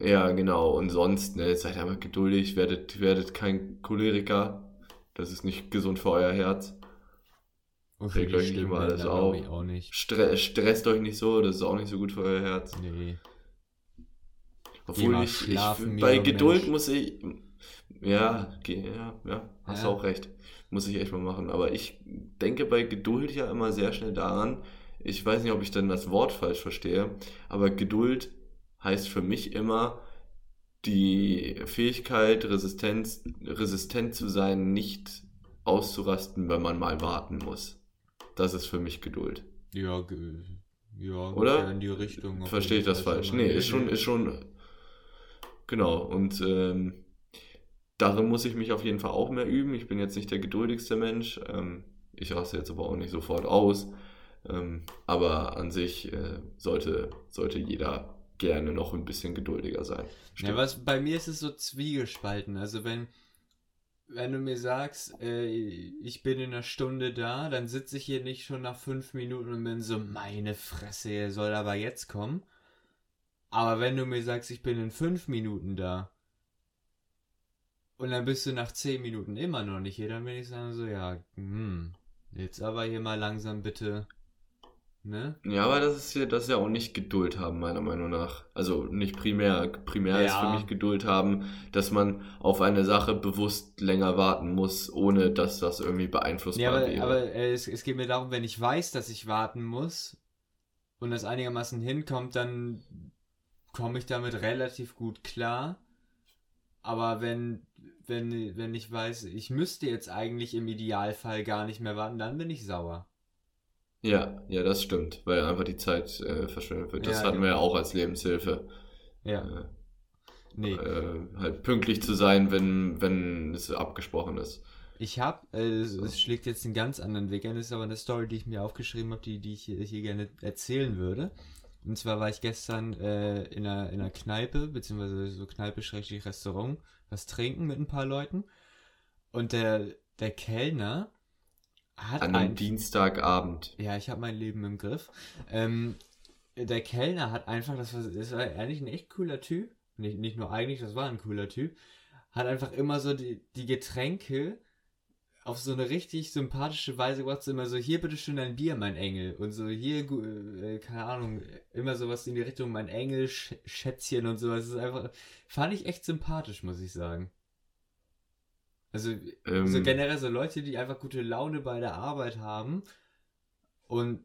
ja, genau. Und sonst, ne, seid einfach geduldig, werdet, werdet kein Choleriker. Das ist nicht gesund für euer Herz. Und Regt euch nicht immer alles glaube auf. auch nicht. Stre stresst euch nicht so, das ist auch nicht so gut für euer Herz. Nee. Obwohl ich, ich bei Geduld Mensch. muss ich. Ja, ja, ja, hast Ja. auch recht. Muss ich echt mal machen. Aber ich denke bei Geduld ja immer sehr schnell daran, ich weiß nicht, ob ich dann das Wort falsch verstehe, aber Geduld heißt für mich immer die Fähigkeit, Resistenz, resistent zu sein, nicht auszurasten, wenn man mal warten muss. Das ist für mich Geduld. Ja, ja, Oder? in die Richtung. Verstehe ich das falsch? Nee, ist schon, ist schon. Genau, und ähm, darin muss ich mich auf jeden Fall auch mehr üben. Ich bin jetzt nicht der geduldigste Mensch. Ähm, ich raste jetzt aber auch nicht sofort aus. Ähm, aber an sich äh, sollte, sollte jeder gerne noch ein bisschen geduldiger sein. Ja, was bei mir ist es so zwiegespalten. Also wenn, wenn du mir sagst, äh, ich bin in einer Stunde da, dann sitze ich hier nicht schon nach fünf Minuten und bin so, meine Fresse, er soll aber jetzt kommen. Aber wenn du mir sagst, ich bin in fünf Minuten da und dann bist du nach zehn Minuten immer noch nicht hier, dann bin ich sagen so, ja, hm, jetzt aber hier mal langsam bitte, ne? Ja, aber das ist ja, das ist ja auch nicht Geduld haben, meiner Meinung nach. Also nicht primär. Primär ist Ja. für mich Geduld haben, dass man auf eine Sache bewusst länger warten muss, ohne dass das irgendwie beeinflussbar Ja, aber, wäre. aber äh, es, es geht mir darum, wenn ich weiß, dass ich warten muss und das einigermaßen hinkommt, dann komme ich damit relativ gut klar. Aber wenn, wenn, wenn ich weiß, ich müsste jetzt eigentlich im Idealfall gar nicht mehr warten, dann bin ich sauer. Ja, ja, das stimmt, weil einfach die Zeit äh, verschwendet wird. Das Ja, hatten wir ja genau. auch als Lebenshilfe. Ja, Äh, nee. äh, halt pünktlich zu sein, wenn, wenn es abgesprochen ist. Ich habe, äh, es, es schlägt jetzt einen ganz anderen Weg ein, das ist aber eine Story, die ich mir aufgeschrieben habe, die, die ich hier, hier gerne erzählen würde. Und zwar war ich gestern äh, in, einer, in einer Kneipe, beziehungsweise so Kneipe schrägstrich Restaurant, was trinken mit ein paar Leuten. Und der, der Kellner hat An einem ein, Dienstagabend. ja, ich habe mein Leben im Griff. Ähm, der Kellner hat einfach, das war, das war eigentlich ein echt cooler Typ. Nicht, nicht nur eigentlich, das war ein cooler Typ. Hat einfach immer so die, die Getränke auf so eine richtig sympathische Weise. So immer so, hier bitte schön ein Bier, mein Engel. Und so, hier, gu- äh, keine Ahnung, immer sowas in die Richtung, mein Engel, Sch Schätzchen und sowas. Das ist einfach, fand ich echt sympathisch, muss ich sagen. Also, Ähm, so generell so Leute, die einfach gute Laune bei der Arbeit haben und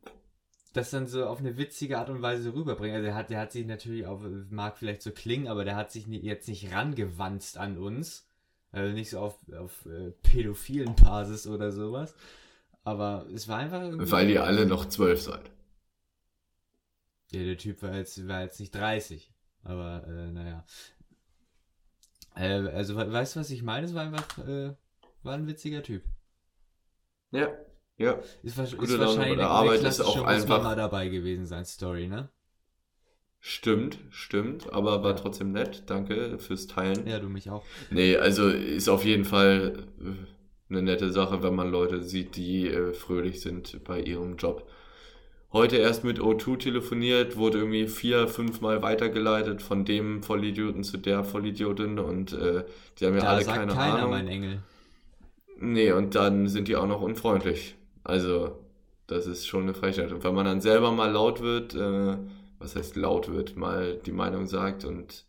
das dann so auf eine witzige Art und Weise rüberbringen. Also der hat, der hat sich natürlich auf, mag vielleicht so klingen, aber der hat sich jetzt nicht rangewanzt an uns. Also nicht so auf, auf äh, pädophilen Basis oder sowas. Aber es war einfach irgendwie. weil ihr alle noch zwölf seid. Ja, der Typ war jetzt, war jetzt nicht 30. Aber, äh, naja. Äh, also, we- weißt du, was ich meine? Es war einfach, äh, war ein witziger Typ. Ja, ja. Ist, ist Laune wahrscheinlich bei der eine Arbeit ist auch einfach- dabei gewesen sein Story, ne? Stimmt, stimmt, aber war trotzdem nett. Danke fürs Teilen. Ja, du mich auch. Nee, also ist auf jeden Fall äh, eine nette Sache, wenn man Leute sieht, die äh, fröhlich sind bei ihrem Job. Heute erst mit O2 telefoniert, wurde irgendwie vier, fünf Mal weitergeleitet von dem Vollidioten zu der Vollidiotin und äh, die haben ja da alle sagt keine keiner, Ahnung. mein Engel. Nee, und dann sind die auch noch unfreundlich. Also, das ist schon eine Frechheit. Und wenn man dann selber mal laut wird, äh, was heißt laut wird, mal die Meinung sagt und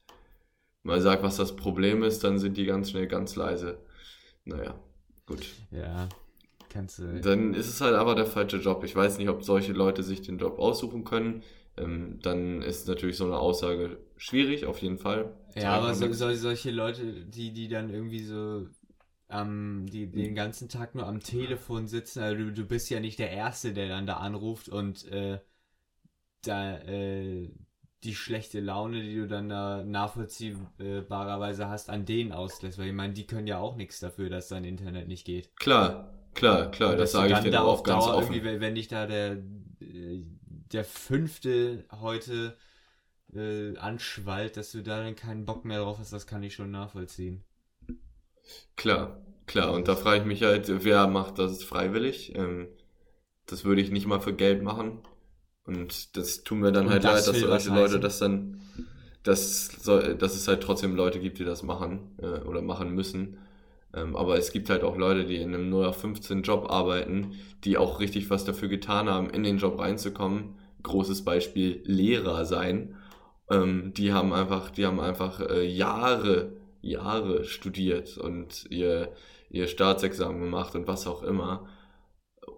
mal sagt, was das Problem ist, dann sind die ganz schnell ganz leise. Naja, gut. Ja, kannst du. Dann ist es halt aber der falsche Job. Ich weiß nicht, ob solche Leute sich den Job aussuchen können. Ähm, dann ist natürlich so eine Aussage schwierig, auf jeden Fall. Ja, aber so, so, solche Leute, die, die dann irgendwie so am, die den ganzen Tag nur am Telefon sitzen, also du, du bist ja nicht der Erste, der dann da anruft und äh, da äh, die schlechte Laune, die du dann da nachvollziehbarerweise hast, an denen auslässt. Weil ich meine, die können ja auch nichts dafür, dass dein Internet nicht geht. Klar, klar, klar, das sage ich dir da auch ganz Dauer offen. irgendwie, wenn- wenn dich da der, äh, der fünfte heute äh, anschwallt, dass du da dann keinen Bock mehr drauf hast, das kann ich schon nachvollziehen. Klar, klar. Und da frage ich mich halt, wer macht das freiwillig? Ähm, das würde ich nicht mal für Geld machen. Und das tut mir dann Und halt das leid, dass solche Leute heißen. das dann, dass, soll, dass es halt trotzdem Leute gibt, die das machen äh, oder machen müssen. Ähm, aber es gibt halt auch Leute, die in einem 0 auf 15 Job arbeiten, die auch richtig was dafür getan haben, in den Job reinzukommen. Großes Beispiel Lehrer sein. Ähm, die haben einfach, die haben einfach äh, Jahre, Jahre studiert und ihr, ihr Staatsexamen gemacht und was auch immer.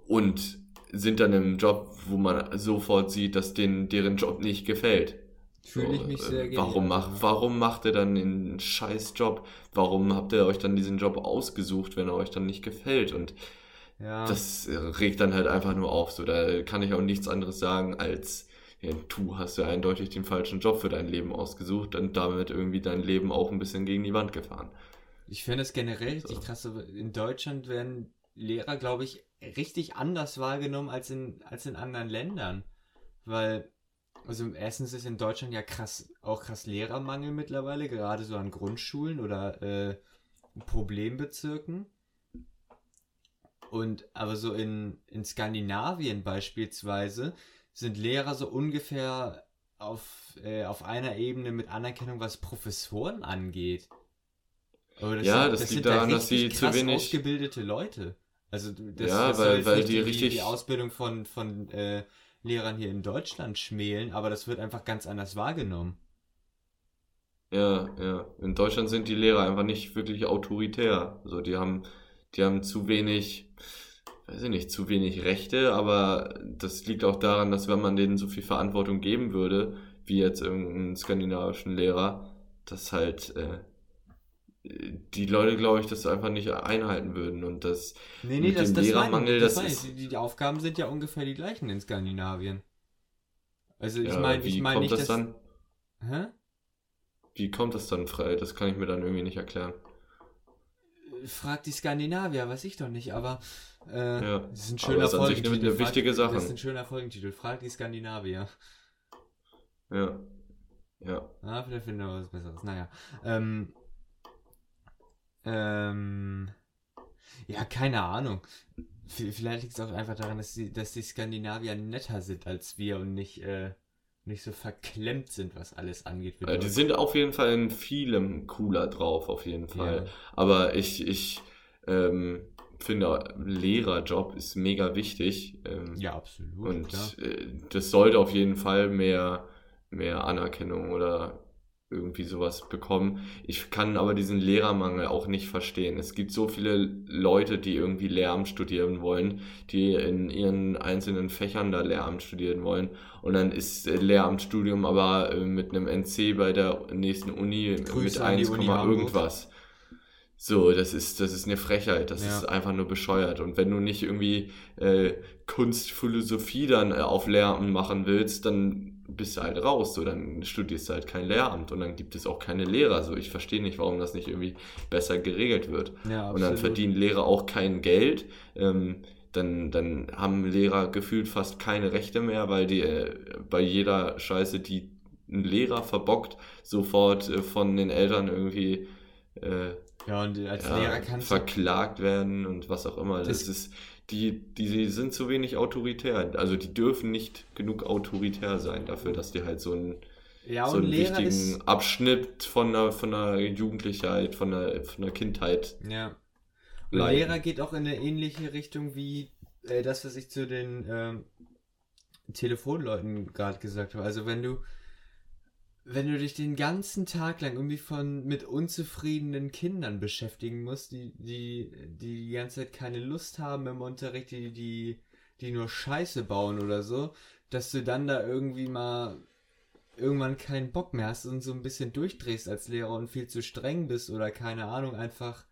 Und sind dann im Job, wo man sofort sieht, dass denen deren Job nicht gefällt. Fühle ich mich So, sehr äh, warum, macht, ja. warum macht ihr dann einen scheiß Job? Warum habt ihr euch dann diesen Job ausgesucht, wenn er euch dann nicht gefällt? Und Ja. das äh, regt dann halt einfach nur auf. So, da kann ich auch nichts anderes sagen als, ja, du hast ja eindeutig den falschen Job für dein Leben ausgesucht und damit irgendwie dein Leben auch ein bisschen gegen die Wand gefahren. Ich finde es generell richtig So. krass. In Deutschland werden Lehrer, glaube ich, richtig anders wahrgenommen als in, als in anderen Ländern. Weil, also erstens ist in Deutschland ja krass, auch krass Lehrermangel mittlerweile, gerade so an Grundschulen oder äh, Problembezirken. Und aber so in, in Skandinavien beispielsweise sind Lehrer so ungefähr auf, äh, auf einer Ebene mit Anerkennung, was Professoren angeht. Aber Ja, sind- das liegt sind da daran, dass sie zu wenig- ausgebildete Leute. Also das, Ja, das weil- weil nicht die die, richtig- die Ausbildung von, von äh, Lehrern hier in Deutschland schmälen, aber das wird einfach ganz anders wahrgenommen. Ja, ja. In Deutschland sind die Lehrer einfach nicht wirklich autoritär. Also die haben, die haben zu wenig, weiß ich nicht, zu wenig Rechte, aber das liegt auch daran, dass wenn man denen so viel Verantwortung geben würde, wie jetzt irgendeinen skandinavischen Lehrer, dass halt äh, die Leute, glaube ich, das einfach nicht einhalten würden und das Nee, nee, Mit das, dem das Lehrermangel, das das ist- ich. Die, die Aufgaben sind ja ungefähr die gleichen in Skandinavien. Also ich ja, meine, wie ich meine kommt nicht, das dass... dann? Hä? Wie kommt das dann frei? Das kann ich mir dann irgendwie nicht erklären. Frag die Skandinavier, weiß ich doch nicht, aber äh, Ja, das ist ein aber das Folgentitel. eine wichtige Frag, Sache. Das ist ein schöner Folgentitel. Frag die Skandinavier. Ja. Ja. Ah, vielleicht finden wir was Besseres. Naja. Ähm, ähm, ja, keine Ahnung. Vielleicht liegt es auch einfach daran, dass die, dass die Skandinavier netter sind als wir und nicht, äh, nicht so verklemmt sind, was alles angeht. Äh, Die sind auf jeden Fall in vielem cooler drauf, auf jeden Fall. Ja. Aber ich, ich ähm, finde, Lehrerjob ist mega wichtig. Ähm, ja, absolut. und äh, das sollte auf jeden Fall mehr, mehr Anerkennung oder irgendwie sowas bekommen. Ich kann aber diesen Lehrermangel auch nicht verstehen. Es gibt so viele Leute, die irgendwie Lehramt studieren wollen, die in ihren einzelnen Fächern da Lehramt studieren wollen. Und dann ist Lehramtsstudium aber äh, mit einem NC bei der nächsten Uni Grüße mit an die 1, Uni irgendwas. So, das ist, das ist eine Frechheit, das Ja. ist einfach nur bescheuert. Und wenn du nicht irgendwie äh, Kunst, Philosophie dann äh, auf Lehramt machen willst, dann bist du halt raus. So, dann studierst du halt kein Lehramt und dann gibt es auch keine Lehrer. So, ich verstehe nicht, warum das nicht irgendwie besser geregelt wird. Ja, Und dann verdienen Lehrer auch kein Geld. Ähm, dann, dann haben Lehrer gefühlt fast keine Rechte mehr, weil die äh, bei jeder Scheiße, die ein Lehrer verbockt, sofort äh, von den Eltern irgendwie äh, Ja, und als ja, Lehrer kannst verklagt werden und was auch immer. Das, Das- ist, die, die, sind zu wenig autoritär. Also die dürfen nicht genug autoritär sein dafür, dass die halt so einen, Ja, so einen Lehrer wichtigen ist. Abschnitt von der, von der Jugendlichkeit, von der, von der Kindheit Ja. Und leiden. Lehrer geht auch in eine ähnliche Richtung wie äh, das, was ich zu den ähm, Telefonleuten gerade gesagt habe. Also wenn du wenn du dich den ganzen Tag lang irgendwie von mit unzufriedenen Kindern beschäftigen musst, die die die die ganze Zeit keine Lust haben im Unterricht, die die die nur Scheiße bauen oder so, dass du dann da irgendwie mal irgendwann keinen Bock mehr hast und so ein bisschen durchdrehst als Lehrer und viel zu streng bist oder keine Ahnung einfach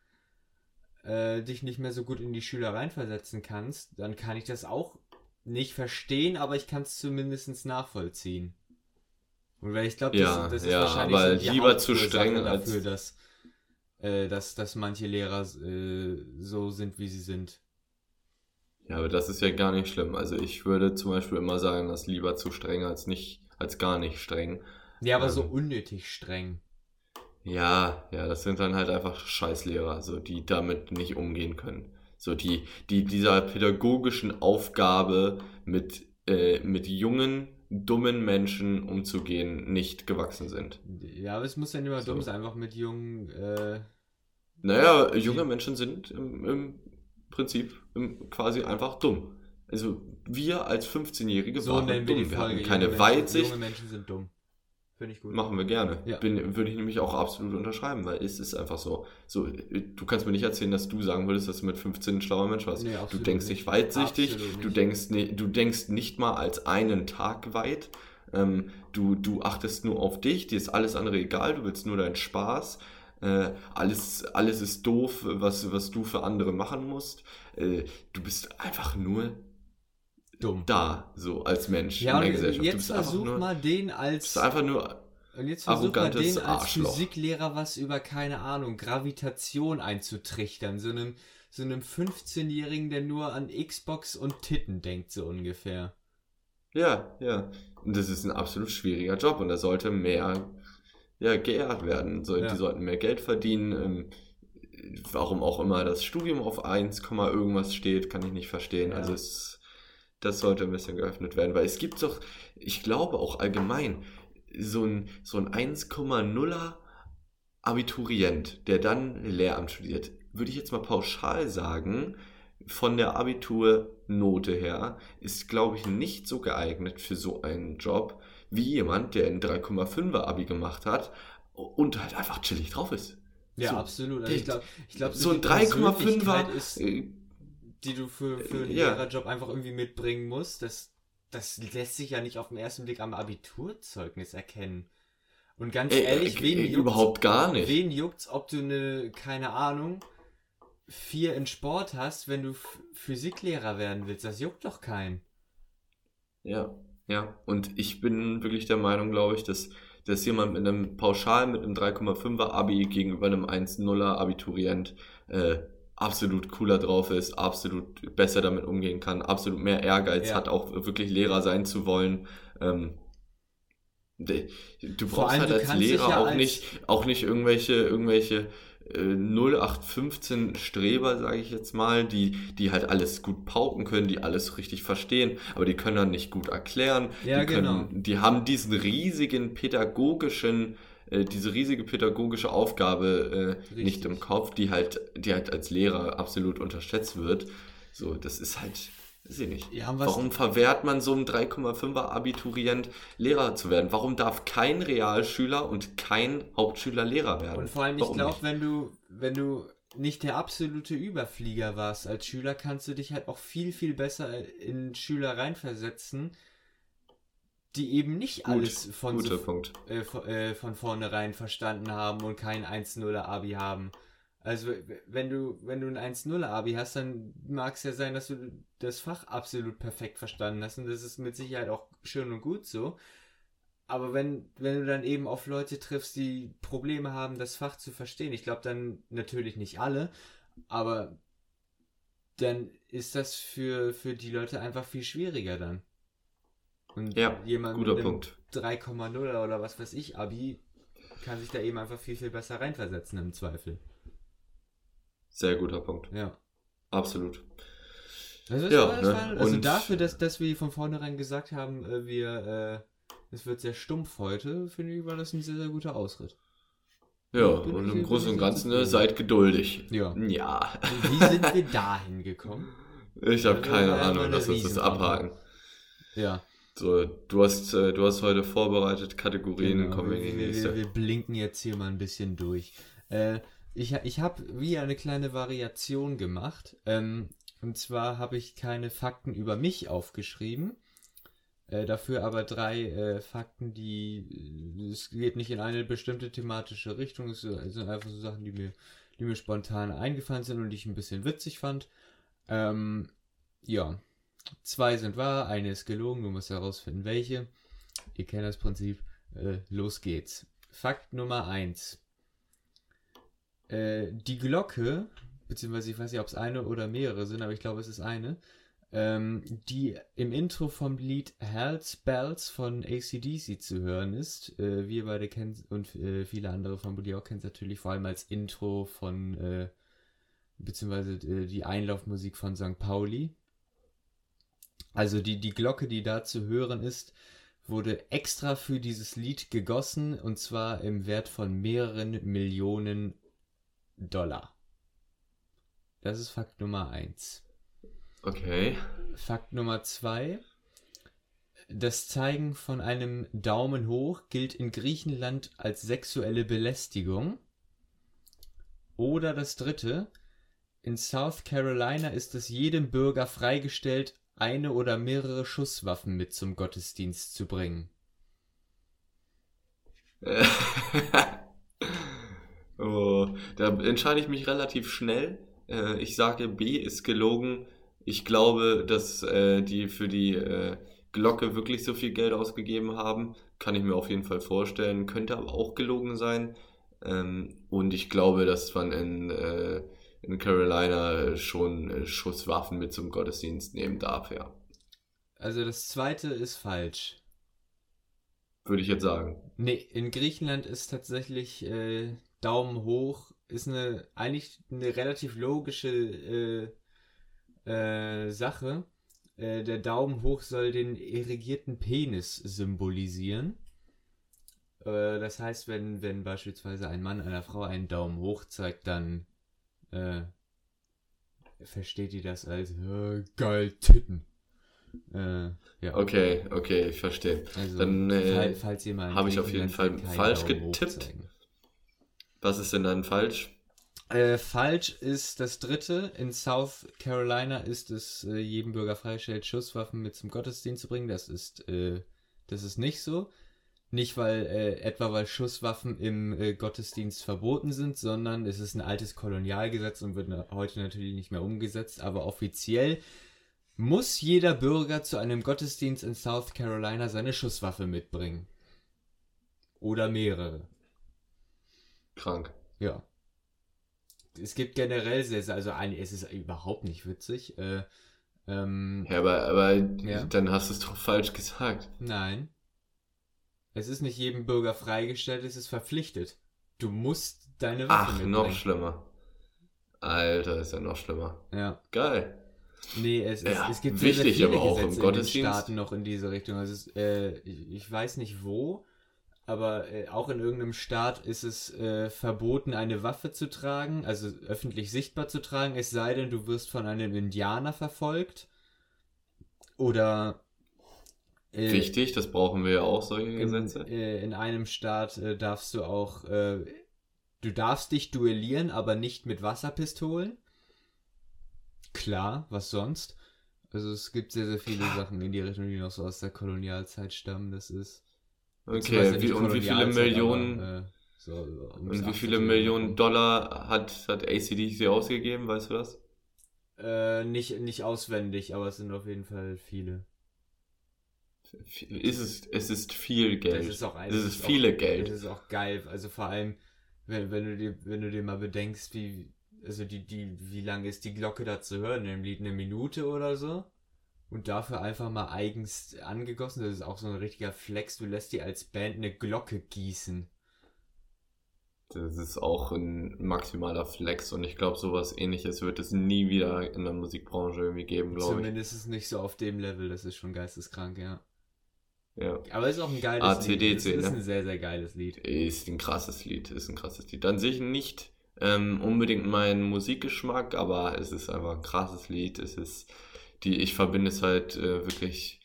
äh, dich nicht mehr so gut in die Schüler reinversetzen kannst, dann kann ich das auch nicht verstehen, aber ich kann es zumindest nachvollziehen. Weil ich glaube, das, Ja, das ist ja, wahrscheinlich aber so lieber zu streng als- dafür, dass, äh, dass, dass manche Lehrer äh, so sind, wie sie sind. Ja, aber das ist ja gar nicht schlimm. Also ich würde zum Beispiel immer sagen, dass lieber zu streng als nicht, als gar nicht streng. Ja, aber Ähm, so unnötig streng. Ja, ja, das sind dann halt einfach Scheißlehrer, so die damit nicht umgehen können. So die, die dieser pädagogischen Aufgabe mit, äh, mit jungen, dummen Menschen umzugehen, nicht gewachsen sind. Ja, aber es muss ja nicht immer So. dumm sein, einfach mit jungen, äh, Naja, junge Menschen sind im, im Prinzip im, quasi einfach dumm. Also wir als 15-Jährige so waren dumm. Wir hatten keine Menschen, Weitsicht. Junge Menschen sind dumm. Finde ich gut. Machen wir gerne. Ja. Bin, würde ich nämlich auch absolut unterschreiben, weil es ist einfach so. so. Du kannst mir nicht erzählen, dass du sagen würdest, dass du mit 15 ein schlauer Mensch warst. Nee, du denkst nicht. nicht weitsichtig, Absolut nicht. du denkst, ne, du denkst nicht mal als einen Tag weit. Ähm, du, du achtest nur auf dich, dir ist alles andere egal, du willst nur deinen Spaß. Äh, alles, alles ist doof, was, was du für andere machen musst. Äh, du bist einfach nur Dumm. da, so als Mensch Ja, in der Gesellschaft. du jetzt bist einfach versuch nur, mal den bist als einfach nur und jetzt versuch mal arrogantes den als Arschloch. Physiklehrer was über keine Ahnung Gravitation einzutrichtern, so einem so einem 15-Jährigen, der nur an Xbox und Titten denkt so ungefähr. Ja, ja. Und das ist ein absolut schwieriger Job und er sollte mehr ja, geehrt werden. So, Ja. Die sollten mehr Geld verdienen. Ähm, warum auch immer das Studium auf 1, Komma irgendwas steht, kann ich nicht verstehen. Ja. Also es, das sollte ein bisschen geöffnet werden, weil es gibt doch, ich glaube auch allgemein, so ein, so ein 1,0er Abiturient, der dann Lehramt studiert, würde ich jetzt mal pauschal sagen, von der Abiturnote her, ist, glaube ich, nicht so geeignet für so einen Job wie jemand, der ein 3,5er Abi gemacht hat und halt einfach chillig drauf ist. Ja, So, absolut. Also ich glaube, ich glaub, so ein die 3,5er Persönlichkeit ist, äh, die du für, für einen Ja. Lehrerjob einfach irgendwie mitbringen musst, das, das lässt sich ja nicht auf den ersten Blick am Abiturzeugnis erkennen. Und ganz Äh, ehrlich, äh, wen äh, juckt's, überhaupt gar nicht. Wen juckt's, ob du eine, keine Ahnung, vier in Sport hast, wenn du Physiklehrer werden willst? Das juckt doch keinen. Ja, ja. Und ich bin wirklich der Meinung, glaube ich, dass, dass jemand mit einem Pauschal mit einem 3,5er Abi gegenüber einem 1,0er Abiturient äh, absolut cooler drauf ist, absolut besser damit umgehen kann, absolut mehr Ehrgeiz Ja. hat, auch wirklich Lehrer sein zu wollen. Ähm, du brauchst allem, halt du als Lehrer ja auch als- nicht, auch nicht irgendwelche, irgendwelche äh, 0815 Streber, sage ich jetzt mal, die, die halt alles gut pauken können, die alles richtig verstehen, aber die können dann nicht gut erklären. Ja, die, können, genau. die haben diesen riesigen pädagogischen, äh, diese riesige pädagogische Aufgabe äh, nicht im Kopf, die halt, die halt als Lehrer absolut unterschätzt wird. So, das ist halt, weiß ich nicht. Ja, Warum verwehrt man so einem 3,5er Abiturient Lehrer zu werden? Warum darf kein Realschüler und kein Hauptschüler Lehrer werden? Und vor allem, ich glaube, wenn du, wenn du nicht der absolute Überflieger warst als Schüler, kannst du dich halt auch viel, viel besser in Schüler reinversetzen, die eben nicht Gut, alles von, so, äh, von, äh, von vornherein verstanden haben und kein 1-0er Abi haben. Also wenn du, wenn du ein 1-0er Abi hast, dann mag es ja sein, dass du das Fach absolut perfekt verstanden hast und das ist mit Sicherheit auch schön und gut so. Aber wenn, wenn du dann eben auf Leute triffst, die Probleme haben, das Fach zu verstehen, ich glaube dann natürlich nicht alle, aber dann ist das für, für die Leute einfach viel schwieriger dann. Und Ja, jemand guter mit einem Punkt. 3,0 oder was weiß ich, Abi, kann sich da eben einfach viel, viel besser reinversetzen im Zweifel. Sehr guter Punkt. Ja. Absolut. Also, Ja, war, ne? war, also Und- dafür, dass, dass wir von vornherein gesagt haben, äh, wir, äh, es wird sehr stumpf heute, finde ich, war das ein sehr, sehr guter Ausritt. Ja, und im Großen und Ganzen, ne, seid geduldig. Ja. Ja. Wie sind wir dahin gekommen? Ich habe Also, keine mal Ahnung, lass uns das abhaken. Ja. So, du hast, äh, du hast heute vorbereitet Kategorien, Genau, kommen wir in die nächste. wir, wir blinken jetzt hier mal ein bisschen durch. Äh, ich ich habe wie eine kleine Variation gemacht. Ähm, und zwar habe ich keine Fakten über mich aufgeschrieben. Äh, dafür aber drei äh, Fakten, die. äh, Es geht nicht in eine bestimmte thematische Richtung. Es sind einfach so Sachen, die mir, die mir spontan eingefallen sind und die ich ein bisschen witzig fand. Ähm, ja. Zwei sind wahr, eine ist gelogen, du musst herausfinden, welche. Ihr kennt das Prinzip. Äh, los geht's. Fakt Nummer 1. Äh, die Glocke, beziehungsweise ich weiß nicht, ob es eine oder mehrere sind, aber ich glaube, es ist eine, ähm, die im Intro vom Lied Hell's Bells von ACDC zu hören ist. Äh, wir beide kennen und äh, viele andere von Buddy auch kennen es natürlich vor allem als Intro von, äh, beziehungsweise äh, die Einlaufmusik von St. Pauli. Also die, die Glocke, die da zu hören ist, wurde extra für dieses Lied gegossen und zwar im Wert von mehreren Millionen Dollar. Das ist Fakt Nummer 1. Okay. Fakt Nummer 2. Das Zeigen von einem Daumen hoch gilt in Griechenland als sexuelle Belästigung. Oder das dritte. In South Carolina ist es jedem Bürger freigestellt, eine oder mehrere Schusswaffen mit zum Gottesdienst zu bringen. oh, da entscheide ich mich relativ schnell. Äh, ich sage, B ist gelogen. Ich glaube, dass äh, die für die äh, Glocke wirklich so viel Geld ausgegeben haben. Kann ich mir auf jeden Fall vorstellen. Könnte aber auch gelogen sein. Ähm, und ich glaube, dass man in, in Carolina schon äh, Schusswaffen mit zum Gottesdienst nehmen darf, ja. Also das zweite ist falsch. Würde ich jetzt sagen. Nee, in Griechenland ist tatsächlich äh, Daumen hoch, ist eine eigentlich eine relativ logische äh, äh, Sache. Äh, der Daumen hoch soll den irrigierten Penis symbolisieren. Äh, das heißt, wenn, wenn beispielsweise ein Mann einer Frau einen Daumen hoch zeigt, dann äh, versteht die das als äh, geil Titten. Äh, ja. Okay, okay, ich verstehe. Also, Dann äh, habe ich auf jeden Fall falsch getippt. Was ist denn dann falsch? Äh, falsch ist das dritte. In South Carolina ist es äh, jedem Bürger freigestellt, Schusswaffen mit zum Gottesdienst zu bringen. Das ist, äh, das ist nicht so. Nicht weil äh, etwa weil Schusswaffen im äh, Gottesdienst verboten sind, sondern es ist ein altes Kolonialgesetz und wird na- heute natürlich nicht mehr umgesetzt. Aber offiziell muss jeder Bürger zu einem Gottesdienst in South Carolina seine Schusswaffe mitbringen. Oder mehrere. Krank. Ja. Es gibt generell sehr, sehr, also eigentlich es ist überhaupt nicht witzig. Äh, ähm, Ja, aber, aber Ja. dann hast du es doch falsch gesagt. nein. Es ist nicht jedem Bürger freigestellt, es ist verpflichtet. Du musst deine Waffe Ach, mitbringen. noch schlimmer. Alter, ist ja noch schlimmer. Ja. Geil. Nee, es, es, Ja, es gibt wichtig, sehr, sehr viele aber auch im Gesetze Gottesdienst. in den Staaten noch in diese Richtung. Also es, äh, ich, ich weiß nicht wo, aber äh, auch in irgendeinem Staat ist es äh, verboten, eine Waffe zu tragen, also öffentlich sichtbar zu tragen, es sei denn, du wirst von einem Indianer verfolgt. Oder äh, Wichtig, das brauchen wir ja auch, solche in, Gesetze. äh, in einem Staat äh, darfst du auch, äh, du darfst dich duellieren, aber nicht mit Wasserpistolen. Klar, was sonst? Also es gibt sehr, sehr viele Sachen in die Richtung, die noch so aus der Kolonialzeit stammen. Das ist. Okay, wie, und wie viele Millionen aber, äh, so, ums und wie 18. viele Millionen rum. Dollar hat, hat ACDC ausgegeben, weißt du das? Äh, nicht, nicht auswendig, aber es sind auf jeden Fall viele. Ist es, es ist viel Geld. Das ist auch es ist viele auch, Geld. Das ist auch geil. Also vor allem, wenn, wenn du dir, wenn du dir mal bedenkst, wie, also die, die, wie lange ist die Glocke da zu hören? Im Lied eine Minute oder so? Und dafür einfach mal eigens angegossen. Das ist auch so ein richtiger Flex. Du lässt dir als Band eine Glocke gießen. Das ist auch ein maximaler Flex und ich glaube, sowas ähnliches wird es nie wieder in der Musikbranche irgendwie geben, glaube ich. Zumindest ist es nicht so auf dem Level. Das ist schon geisteskrank, ja. Ja. Aber es ist auch ein geiles ACDC, Lied. Es ist ne? ein sehr, sehr geiles Lied. Ist ein krasses Lied, ist ein krasses Lied. An sich nicht ähm, unbedingt mein Musikgeschmack, aber es ist einfach ein krasses Lied. Es ist, die, ich verbinde es halt äh, wirklich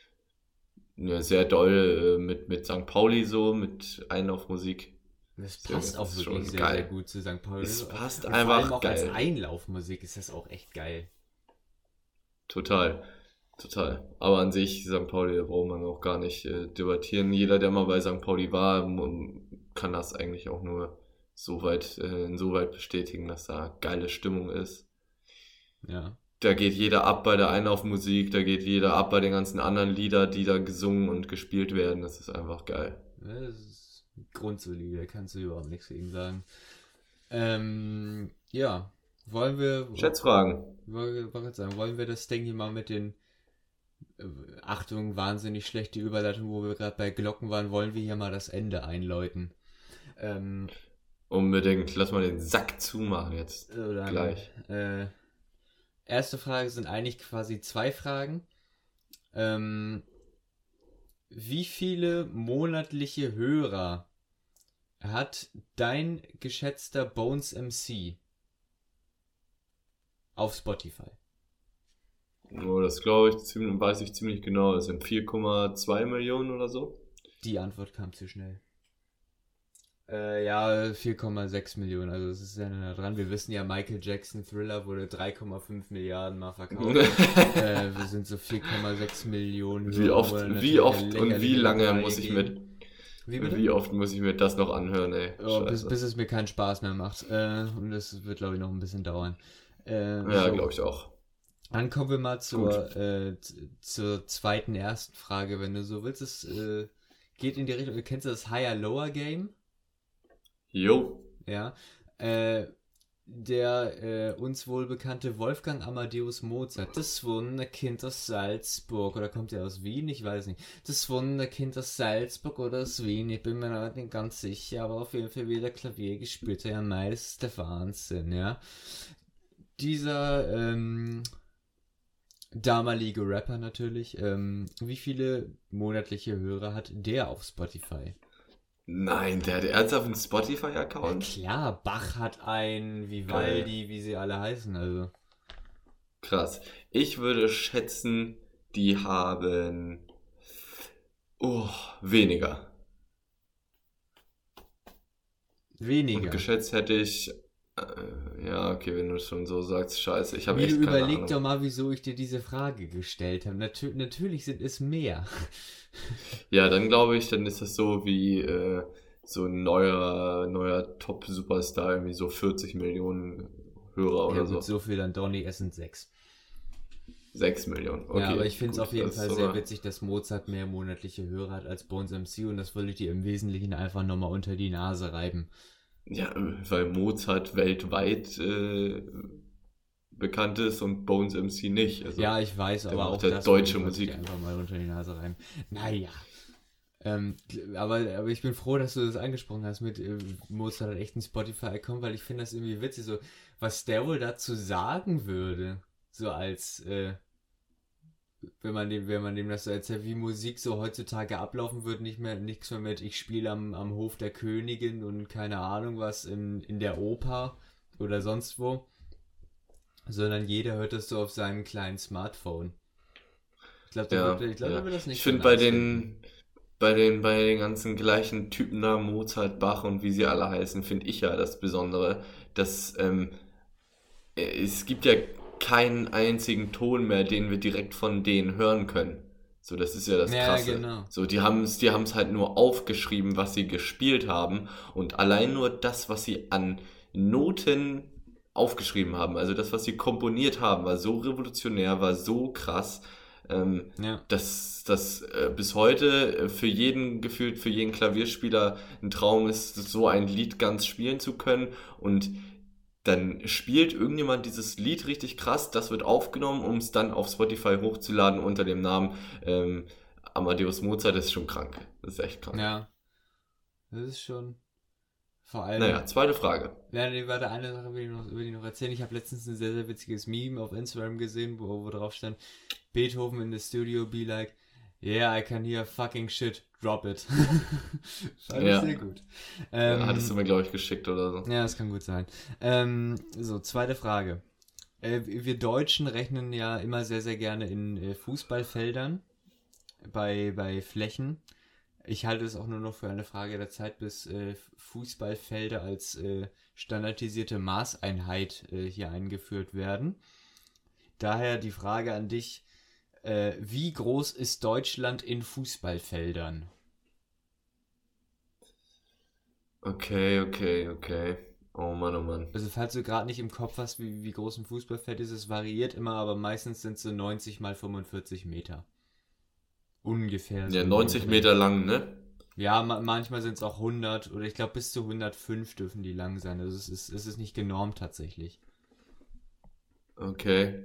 ja, sehr doll äh, mit, mit St. Pauli so, mit Einlaufmusik. Das Sehr passt gut, auch das wirklich schon sehr, geil. sehr gut zu St. Pauli. Es passt Und einfach vor allem auch als geil. Einlaufmusik ist das auch echt geil. Total, total. Aber an sich, St. Pauli, da braucht man auch gar nicht äh, debattieren. Jeder, der mal bei St. Pauli war, mu- kann das eigentlich auch nur so weit, äh, insoweit bestätigen, dass da geile Stimmung ist. Ja. Da geht jeder ab bei der Einlaufmusik, da geht jeder ab bei den ganzen anderen Lieder, die da gesungen und gespielt werden. Das ist einfach geil. Das ist grundsolide, kannst du überhaupt nichts gegen sagen. Ähm, ja, wollen wir, Schätzfragen. wollen, wir wollen wir das Ding hier mal mit den Achtung, wahnsinnig schlechte Überleitung, wo wir gerade bei Glocken waren, wollen wir hier mal das Ende einläuten. Ähm, Unbedingt, lass mal den Sack zumachen jetzt. oder, Gleich. Äh, erste Frage sind eigentlich quasi zwei Fragen. Ähm, wie viele monatliche Hörer hat dein geschätzter Bones MC auf Spotify? Oh, das glaube ich, ziemlich, weiß ich ziemlich genau. Das sind 4,2 Millionen oder so. Die Antwort kam zu schnell. Äh, ja, 4,6 Millionen, also es ist ja nah dran. Wir wissen ja, Michael Jackson Thriller wurde 3,5 Milliarden mal verkauft. äh, wir sind so 4,6 Millionen. wie oft, wie oft und wie lange muss ich mir, Wie wie oft muss ich mir das noch anhören, ey? Oh, bis, bis es mir keinen Spaß mehr macht. Äh, und das wird, glaube ich, noch ein bisschen dauern. Äh, ja, so. glaube ich auch. Dann kommen wir mal zur, äh, zur zweiten, ersten Frage, wenn du so willst. Es äh, geht in die Richtung, kennst du das Higher-Lower-Game? Jo. Ja. Äh, der äh, uns wohl bekannte Wolfgang Amadeus Mozart, das Wunderkind aus Salzburg, oder kommt er aus Wien? Ich weiß nicht. Das Wunderkind aus Salzburg oder aus Wien, ich bin mir noch nicht ganz sicher, aber auf jeden Fall wieder Klavier gespielt. Ja, mei, das ist der Wahnsinn, ja. Dieser ähm, damalige Rapper natürlich, ähm, wie viele monatliche Hörer hat der auf Spotify? Nein, der hat ernsthaft einen Ja, Spotify-Account? klar, Bach hat ein, Vivaldi, wie sie alle heißen, also. Krass. Ich würde schätzen, die haben oh, weniger. Weniger. Und geschätzt hätte ich, ja, okay, wenn du es schon so sagst, scheiße, ich habe echt du keine überleg Ahnung. doch mal, wieso ich dir diese Frage gestellt habe. Natür natürlich sind es mehr. Ja, dann glaube ich, dann ist das so wie äh, so ein neuer, neuer Top-Superstar, irgendwie so 40 Millionen Hörer ja, oder gut, so. so viel dann es sind sechs. 6 Millionen. Okay, ja, aber ich finde es auf jeden Fall sehr witzig, dass Mozart mehr monatliche Hörer hat als Bones MC und das wollte ich dir im Wesentlichen einfach nochmal unter die Nase reiben. Ja, weil Mozart weltweit äh, bekannt ist und Bones MC nicht. Also, ja, ich weiß, der aber auch das deutsche Musik. einfach mal unter die Nase reiben. Naja. Ähm, aber, aber ich bin froh, dass du das angesprochen hast mit äh, Mozart hat echt einen Spotify-Account, weil ich finde das irgendwie witzig, so was der wohl dazu sagen würde, so als äh, wenn man dem, wenn man dem das so erzählt, wie Musik so heutzutage ablaufen wird, nicht mehr nichts mehr mit ich spiele am, am Hof der Königin und keine Ahnung was in, in der Oper oder sonst wo, sondern jeder hört das so auf seinem kleinen Smartphone. Ich glaube, Ja, glaub, ja. wird das nicht Ich finde bei den, bei den, bei den ganzen gleichen Typen da, Mozart, Bach und wie sie alle heißen, finde ich ja das Besondere, dass ähm, äh, es gibt ja keinen einzigen Ton mehr, den wir direkt von denen hören können. So, das ist ja das Ja, Krasse. genau. So, die haben es, die haben es halt nur aufgeschrieben, was sie gespielt haben und allein nur das, was sie an Noten aufgeschrieben haben, also das, was sie komponiert haben, war so revolutionär, war so krass. Ähm, Ja. dass das äh, bis heute äh, für jeden gefühlt für jeden Klavierspieler ein Traum ist, so ein Lied ganz spielen zu können und dann spielt irgendjemand dieses Lied richtig krass, das wird aufgenommen, um es dann auf Spotify hochzuladen unter dem Namen ähm, Amadeus Mozart, das ist schon krank. Das ist echt krank. Ja. Das ist schon. Vor allem. Naja, zweite Frage. Ja, nee, warte, eine Sache will ich noch, will ich noch erzählen. Ich habe letztens ein sehr, sehr witziges Meme auf Instagram gesehen, wo, wo drauf stand, Beethoven in the studio be like, yeah, I can hear fucking shit, drop it. Fand Ja. sehr gut. Ähm, Ja, hattest du mir, glaube ich, geschickt oder so. ja, das kann gut sein. Ähm, so, zweite Frage. Äh, wir Deutschen rechnen ja immer sehr, sehr gerne in äh, Fußballfeldern bei, bei Flächen. Ich halte es auch nur noch für eine Frage der Zeit, bis äh, Fußballfelder als äh, standardisierte Maßeinheit äh, hier eingeführt werden. Daher die Frage an dich, äh, wie groß ist Deutschland in Fußballfeldern? Okay, okay, okay. Oh Mann, oh Mann. Also falls du gerade nicht im Kopf hast, wie, wie groß ein Fußballfeld ist, es variiert immer, aber meistens sind es so 90 mal 45 Meter. Ungefähr. so Ja, in 90 dem Meter lang, ne? Ja, ma manchmal sind es auch 100 oder ich glaube bis zu 105 dürfen die lang sein. Also es ist, es ist nicht genormt tatsächlich. Okay.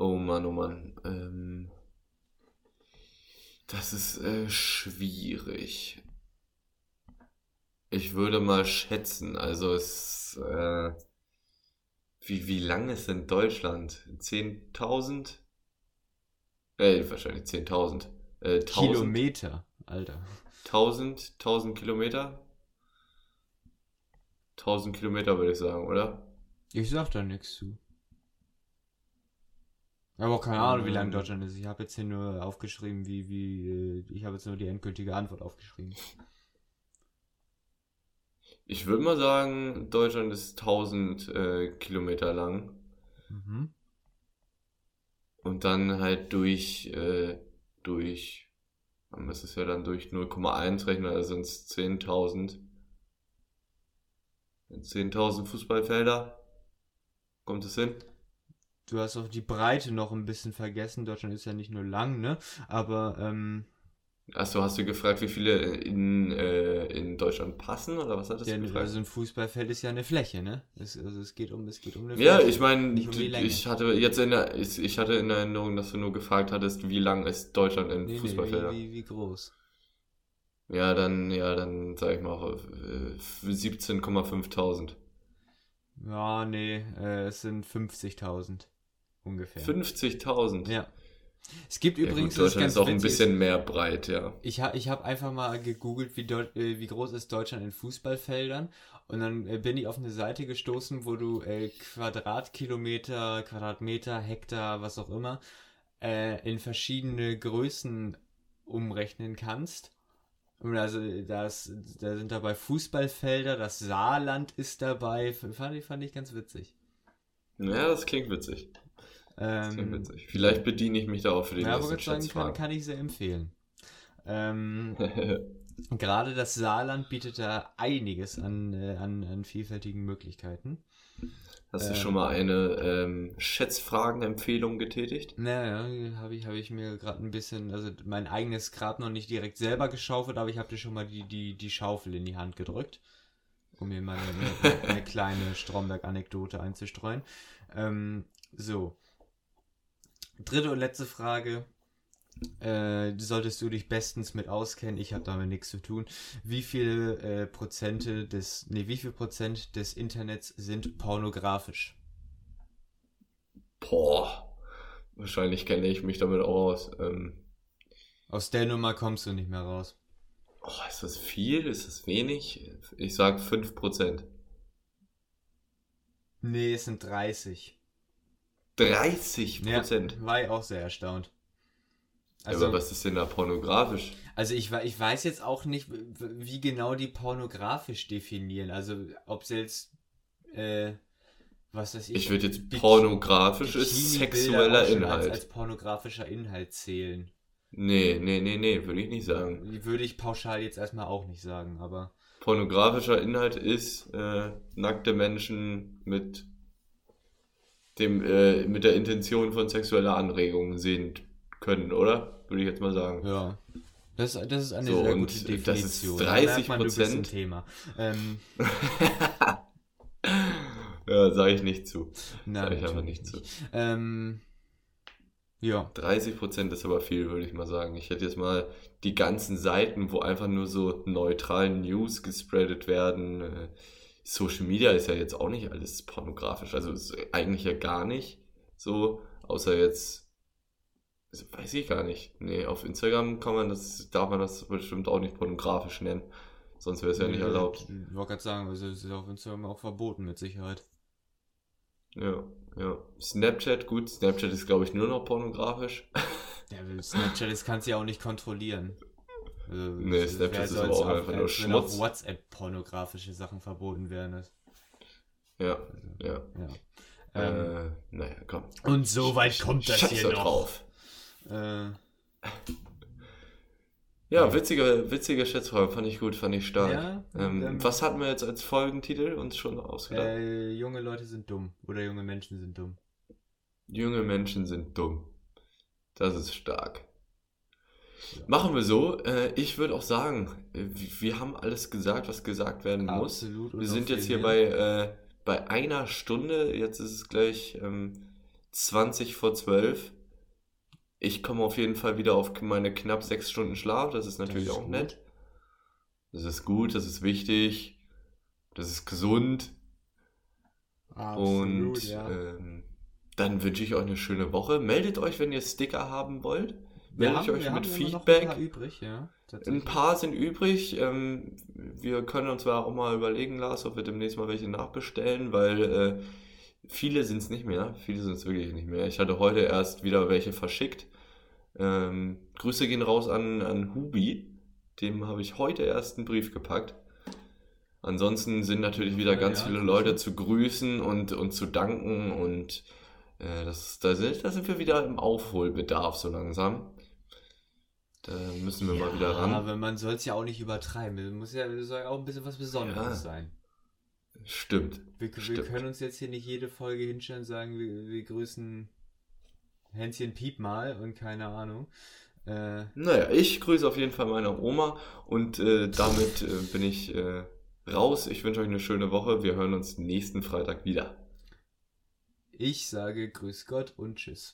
Oh Mann, oh Mann. Ähm, Das ist äh, schwierig. Ich würde mal schätzen, also es, äh, wie, wie lang ist denn Deutschland? 10.000? Äh, wahrscheinlich 10.000. Äh, 1000. Kilometer, Alter. 1000, 1000 Kilometer? 1000 Kilometer würde ich sagen, oder? Ich sag da nichts zu. Aber auch keine Ahnung, wie lang Ähm. Deutschland ist. Ich habe jetzt hier nur aufgeschrieben, wie, wie, äh, ich habe jetzt nur die endgültige Antwort aufgeschrieben. Ich würde mal sagen, Deutschland ist 1000 äh, Kilometer lang. Mhm. Und dann halt durch, äh, durch, man muss es ja dann durch 0,1 rechnen, also sind es 10.000. 10.000 Fußballfelder. Kommt es hin? Du hast auch die Breite noch ein bisschen vergessen. Deutschland ist ja nicht nur lang, ne? Aber, ähm, Achso, hast du gefragt, wie viele in, äh, in Deutschland passen oder was hattest der, du gefragt? also ein Fußballfeld ist ja eine Fläche, ne? Es, also es geht um, es geht um eine Ja, Fläche. ich meine, um ich hatte jetzt in der, ich, ich hatte in Erinnerung, dass du nur gefragt hattest, wie lang ist Deutschland in Nee, nee, Fußballfeldern. wie, wie, wie groß? Ja, dann, ja, dann sag ich mal äh, 17,5 Ja, nee, äh, es sind 50.000 ungefähr. 50.000. Ja. Es gibt Ja, übrigens, gut, Deutschland ist auch ein bisschen mehr breit, ja. Ich, ha, ich habe einfach mal gegoogelt, wie, Deu äh, wie groß ist Deutschland in Fußballfeldern. Und dann äh, bin ich auf eine Seite gestoßen, wo du äh, Quadratkilometer, Quadratmeter, Hektar, was auch immer, äh, in verschiedene Größen umrechnen kannst. Und also das, da sind dabei Fußballfelder, das Saarland ist dabei. Fand ich, fand ich ganz witzig. Ja, das klingt witzig. Das Ähm, witzig. Vielleicht bediene ich mich da auch für die ja, aber nächsten ich sagen, kann, kann ich sehr empfehlen. Ähm, Gerade das Saarland bietet da einiges an, äh, an, an vielfältigen Möglichkeiten. Hast du äh, schon mal eine ähm, Schätzfragen-Empfehlung getätigt? Naja, habe ich, hab ich mir gerade ein bisschen, also mein eigenes Grab noch nicht direkt selber geschaufelt, aber ich habe dir schon mal die, die, die Schaufel in die Hand gedrückt, um mir mal eine, eine, eine kleine Stromberg-Anekdote einzustreuen. Ähm, so. Dritte und letzte Frage. Äh, solltest du dich bestens mit auskennen, ich habe damit nichts zu tun. Wie viele äh, Prozente des, nee, wie viel Prozent des Internets sind pornografisch? Boah, wahrscheinlich kenne ich mich damit auch aus. Ähm, Aus der Nummer kommst du nicht mehr raus. oh, ist das viel? Ist das wenig? Ich sag 5%. Nee, es sind 30. 30 Prozent. Ja, war ich auch sehr erstaunt. Also, aber was ist denn da pornografisch? also ich, ich weiß jetzt auch nicht, wie genau die pornografisch definieren. Also ob sie jetzt, äh, was weiß ich. Ich würde jetzt Bik- pornografisch ist sexueller Inhalt. Als, als pornografischer Inhalt zählen. Nee, nee, nee, nee, würde ich nicht sagen. Würde ich pauschal jetzt erstmal auch nicht sagen, aber. Pornografischer Inhalt ist äh, nackte Menschen mit dem äh, mit der Intention von sexueller Anregung sehen können, oder? Würde ich jetzt mal sagen. Ja. Das, das ist eine So, sehr gute das ist Definition. Da merkt man, bist ein 30%. Thema. Ähm, Ja, sage ich nicht zu. nein, Sag ich aber natürlich nicht zu. Ähm, ja. 30% ist aber viel, würde ich mal sagen. Ich hätte jetzt mal die ganzen Seiten, wo einfach nur so neutral News gespreadet werden. Social Media ist ja jetzt auch nicht alles pornografisch. Also ist eigentlich ja gar nicht so, außer jetzt, also weiß ich gar nicht. Nee, auf Instagram kann man das, darf man das bestimmt auch nicht pornografisch nennen. Sonst wäre es ja nicht erlaubt. Ich wollte gerade sagen, es ist auf Instagram auch verboten, mit Sicherheit. Ja, ja. Snapchat, gut, Snapchat ist glaube ich nur noch pornografisch. Ja, Snapchat, das kannst du ja auch nicht kontrollieren. Also, Nee, Snapchat ist aber auch einfach nur als wenn auf Schmutz. WhatsApp pornografische Sachen verboten. Das- Ja, ja. Ja. Ähm, äh, naja, komm. und so weit kommt das Scheiß hier noch. drauf. Äh, Ja, witzige, witzige Schätzfrage, fand ich gut, fand ich stark. Ja, ähm, ähm, was hatten wir jetzt als Folgentitel uns schon ausgedacht? äh, junge Leute sind dumm. Oder junge Menschen sind dumm. Junge Menschen sind dumm. Das ist stark. Ja. Machen wir so. Äh, ich würde auch sagen, wir haben alles gesagt, was gesagt werden muss. Absolut. Wir sind jetzt hier bei, äh, bei einer Stunde. Jetzt ist es gleich ähm, 20 vor 12. ich komme auf jeden Fall wieder auf meine knapp sechs Stunden Schlaf. Das ist natürlich ist auch gut. nett. Das ist gut, das ist wichtig. Das ist gesund. und ähm, dann wünsche ich euch eine schöne Woche. Meldet euch, wenn ihr Sticker haben wollt. Wir Meldet haben, euch wir mit Feedback. ein paar übrig, ja. Ein paar sind übrig. Ähm, wir können uns zwar auch mal überlegen, Lars, ob wir demnächst mal welche nachbestellen, weil äh, viele sind es nicht mehr. Viele sind es wirklich nicht mehr. Ich hatte heute erst wieder welche verschickt. Ähm, Grüße gehen raus an, an Hubi. Dem habe ich heute erst einen Brief gepackt. Ansonsten sind natürlich wieder ganz ja, viele. Leute zu grüßen und, und zu danken und äh, das, da, sind, da sind wir wieder im Aufholbedarf so langsam. Da müssen wir mal wieder ran. Aber man soll es ja auch nicht übertreiben. Es muss ja, soll ja auch ein bisschen was Besonderes Ja. sein. Stimmt. Wir, wir Stimmt. können uns jetzt hier nicht jede Folge hinstellen und sagen, wir, wir grüßen Hänschen Piep mal und keine Ahnung. Äh, Naja, ich grüße auf jeden Fall meine Oma und äh, damit äh, bin ich äh, raus. Ich wünsche euch eine schöne Woche. Wir hören uns nächsten Freitag wieder. ich sage Grüß Gott und Tschüss.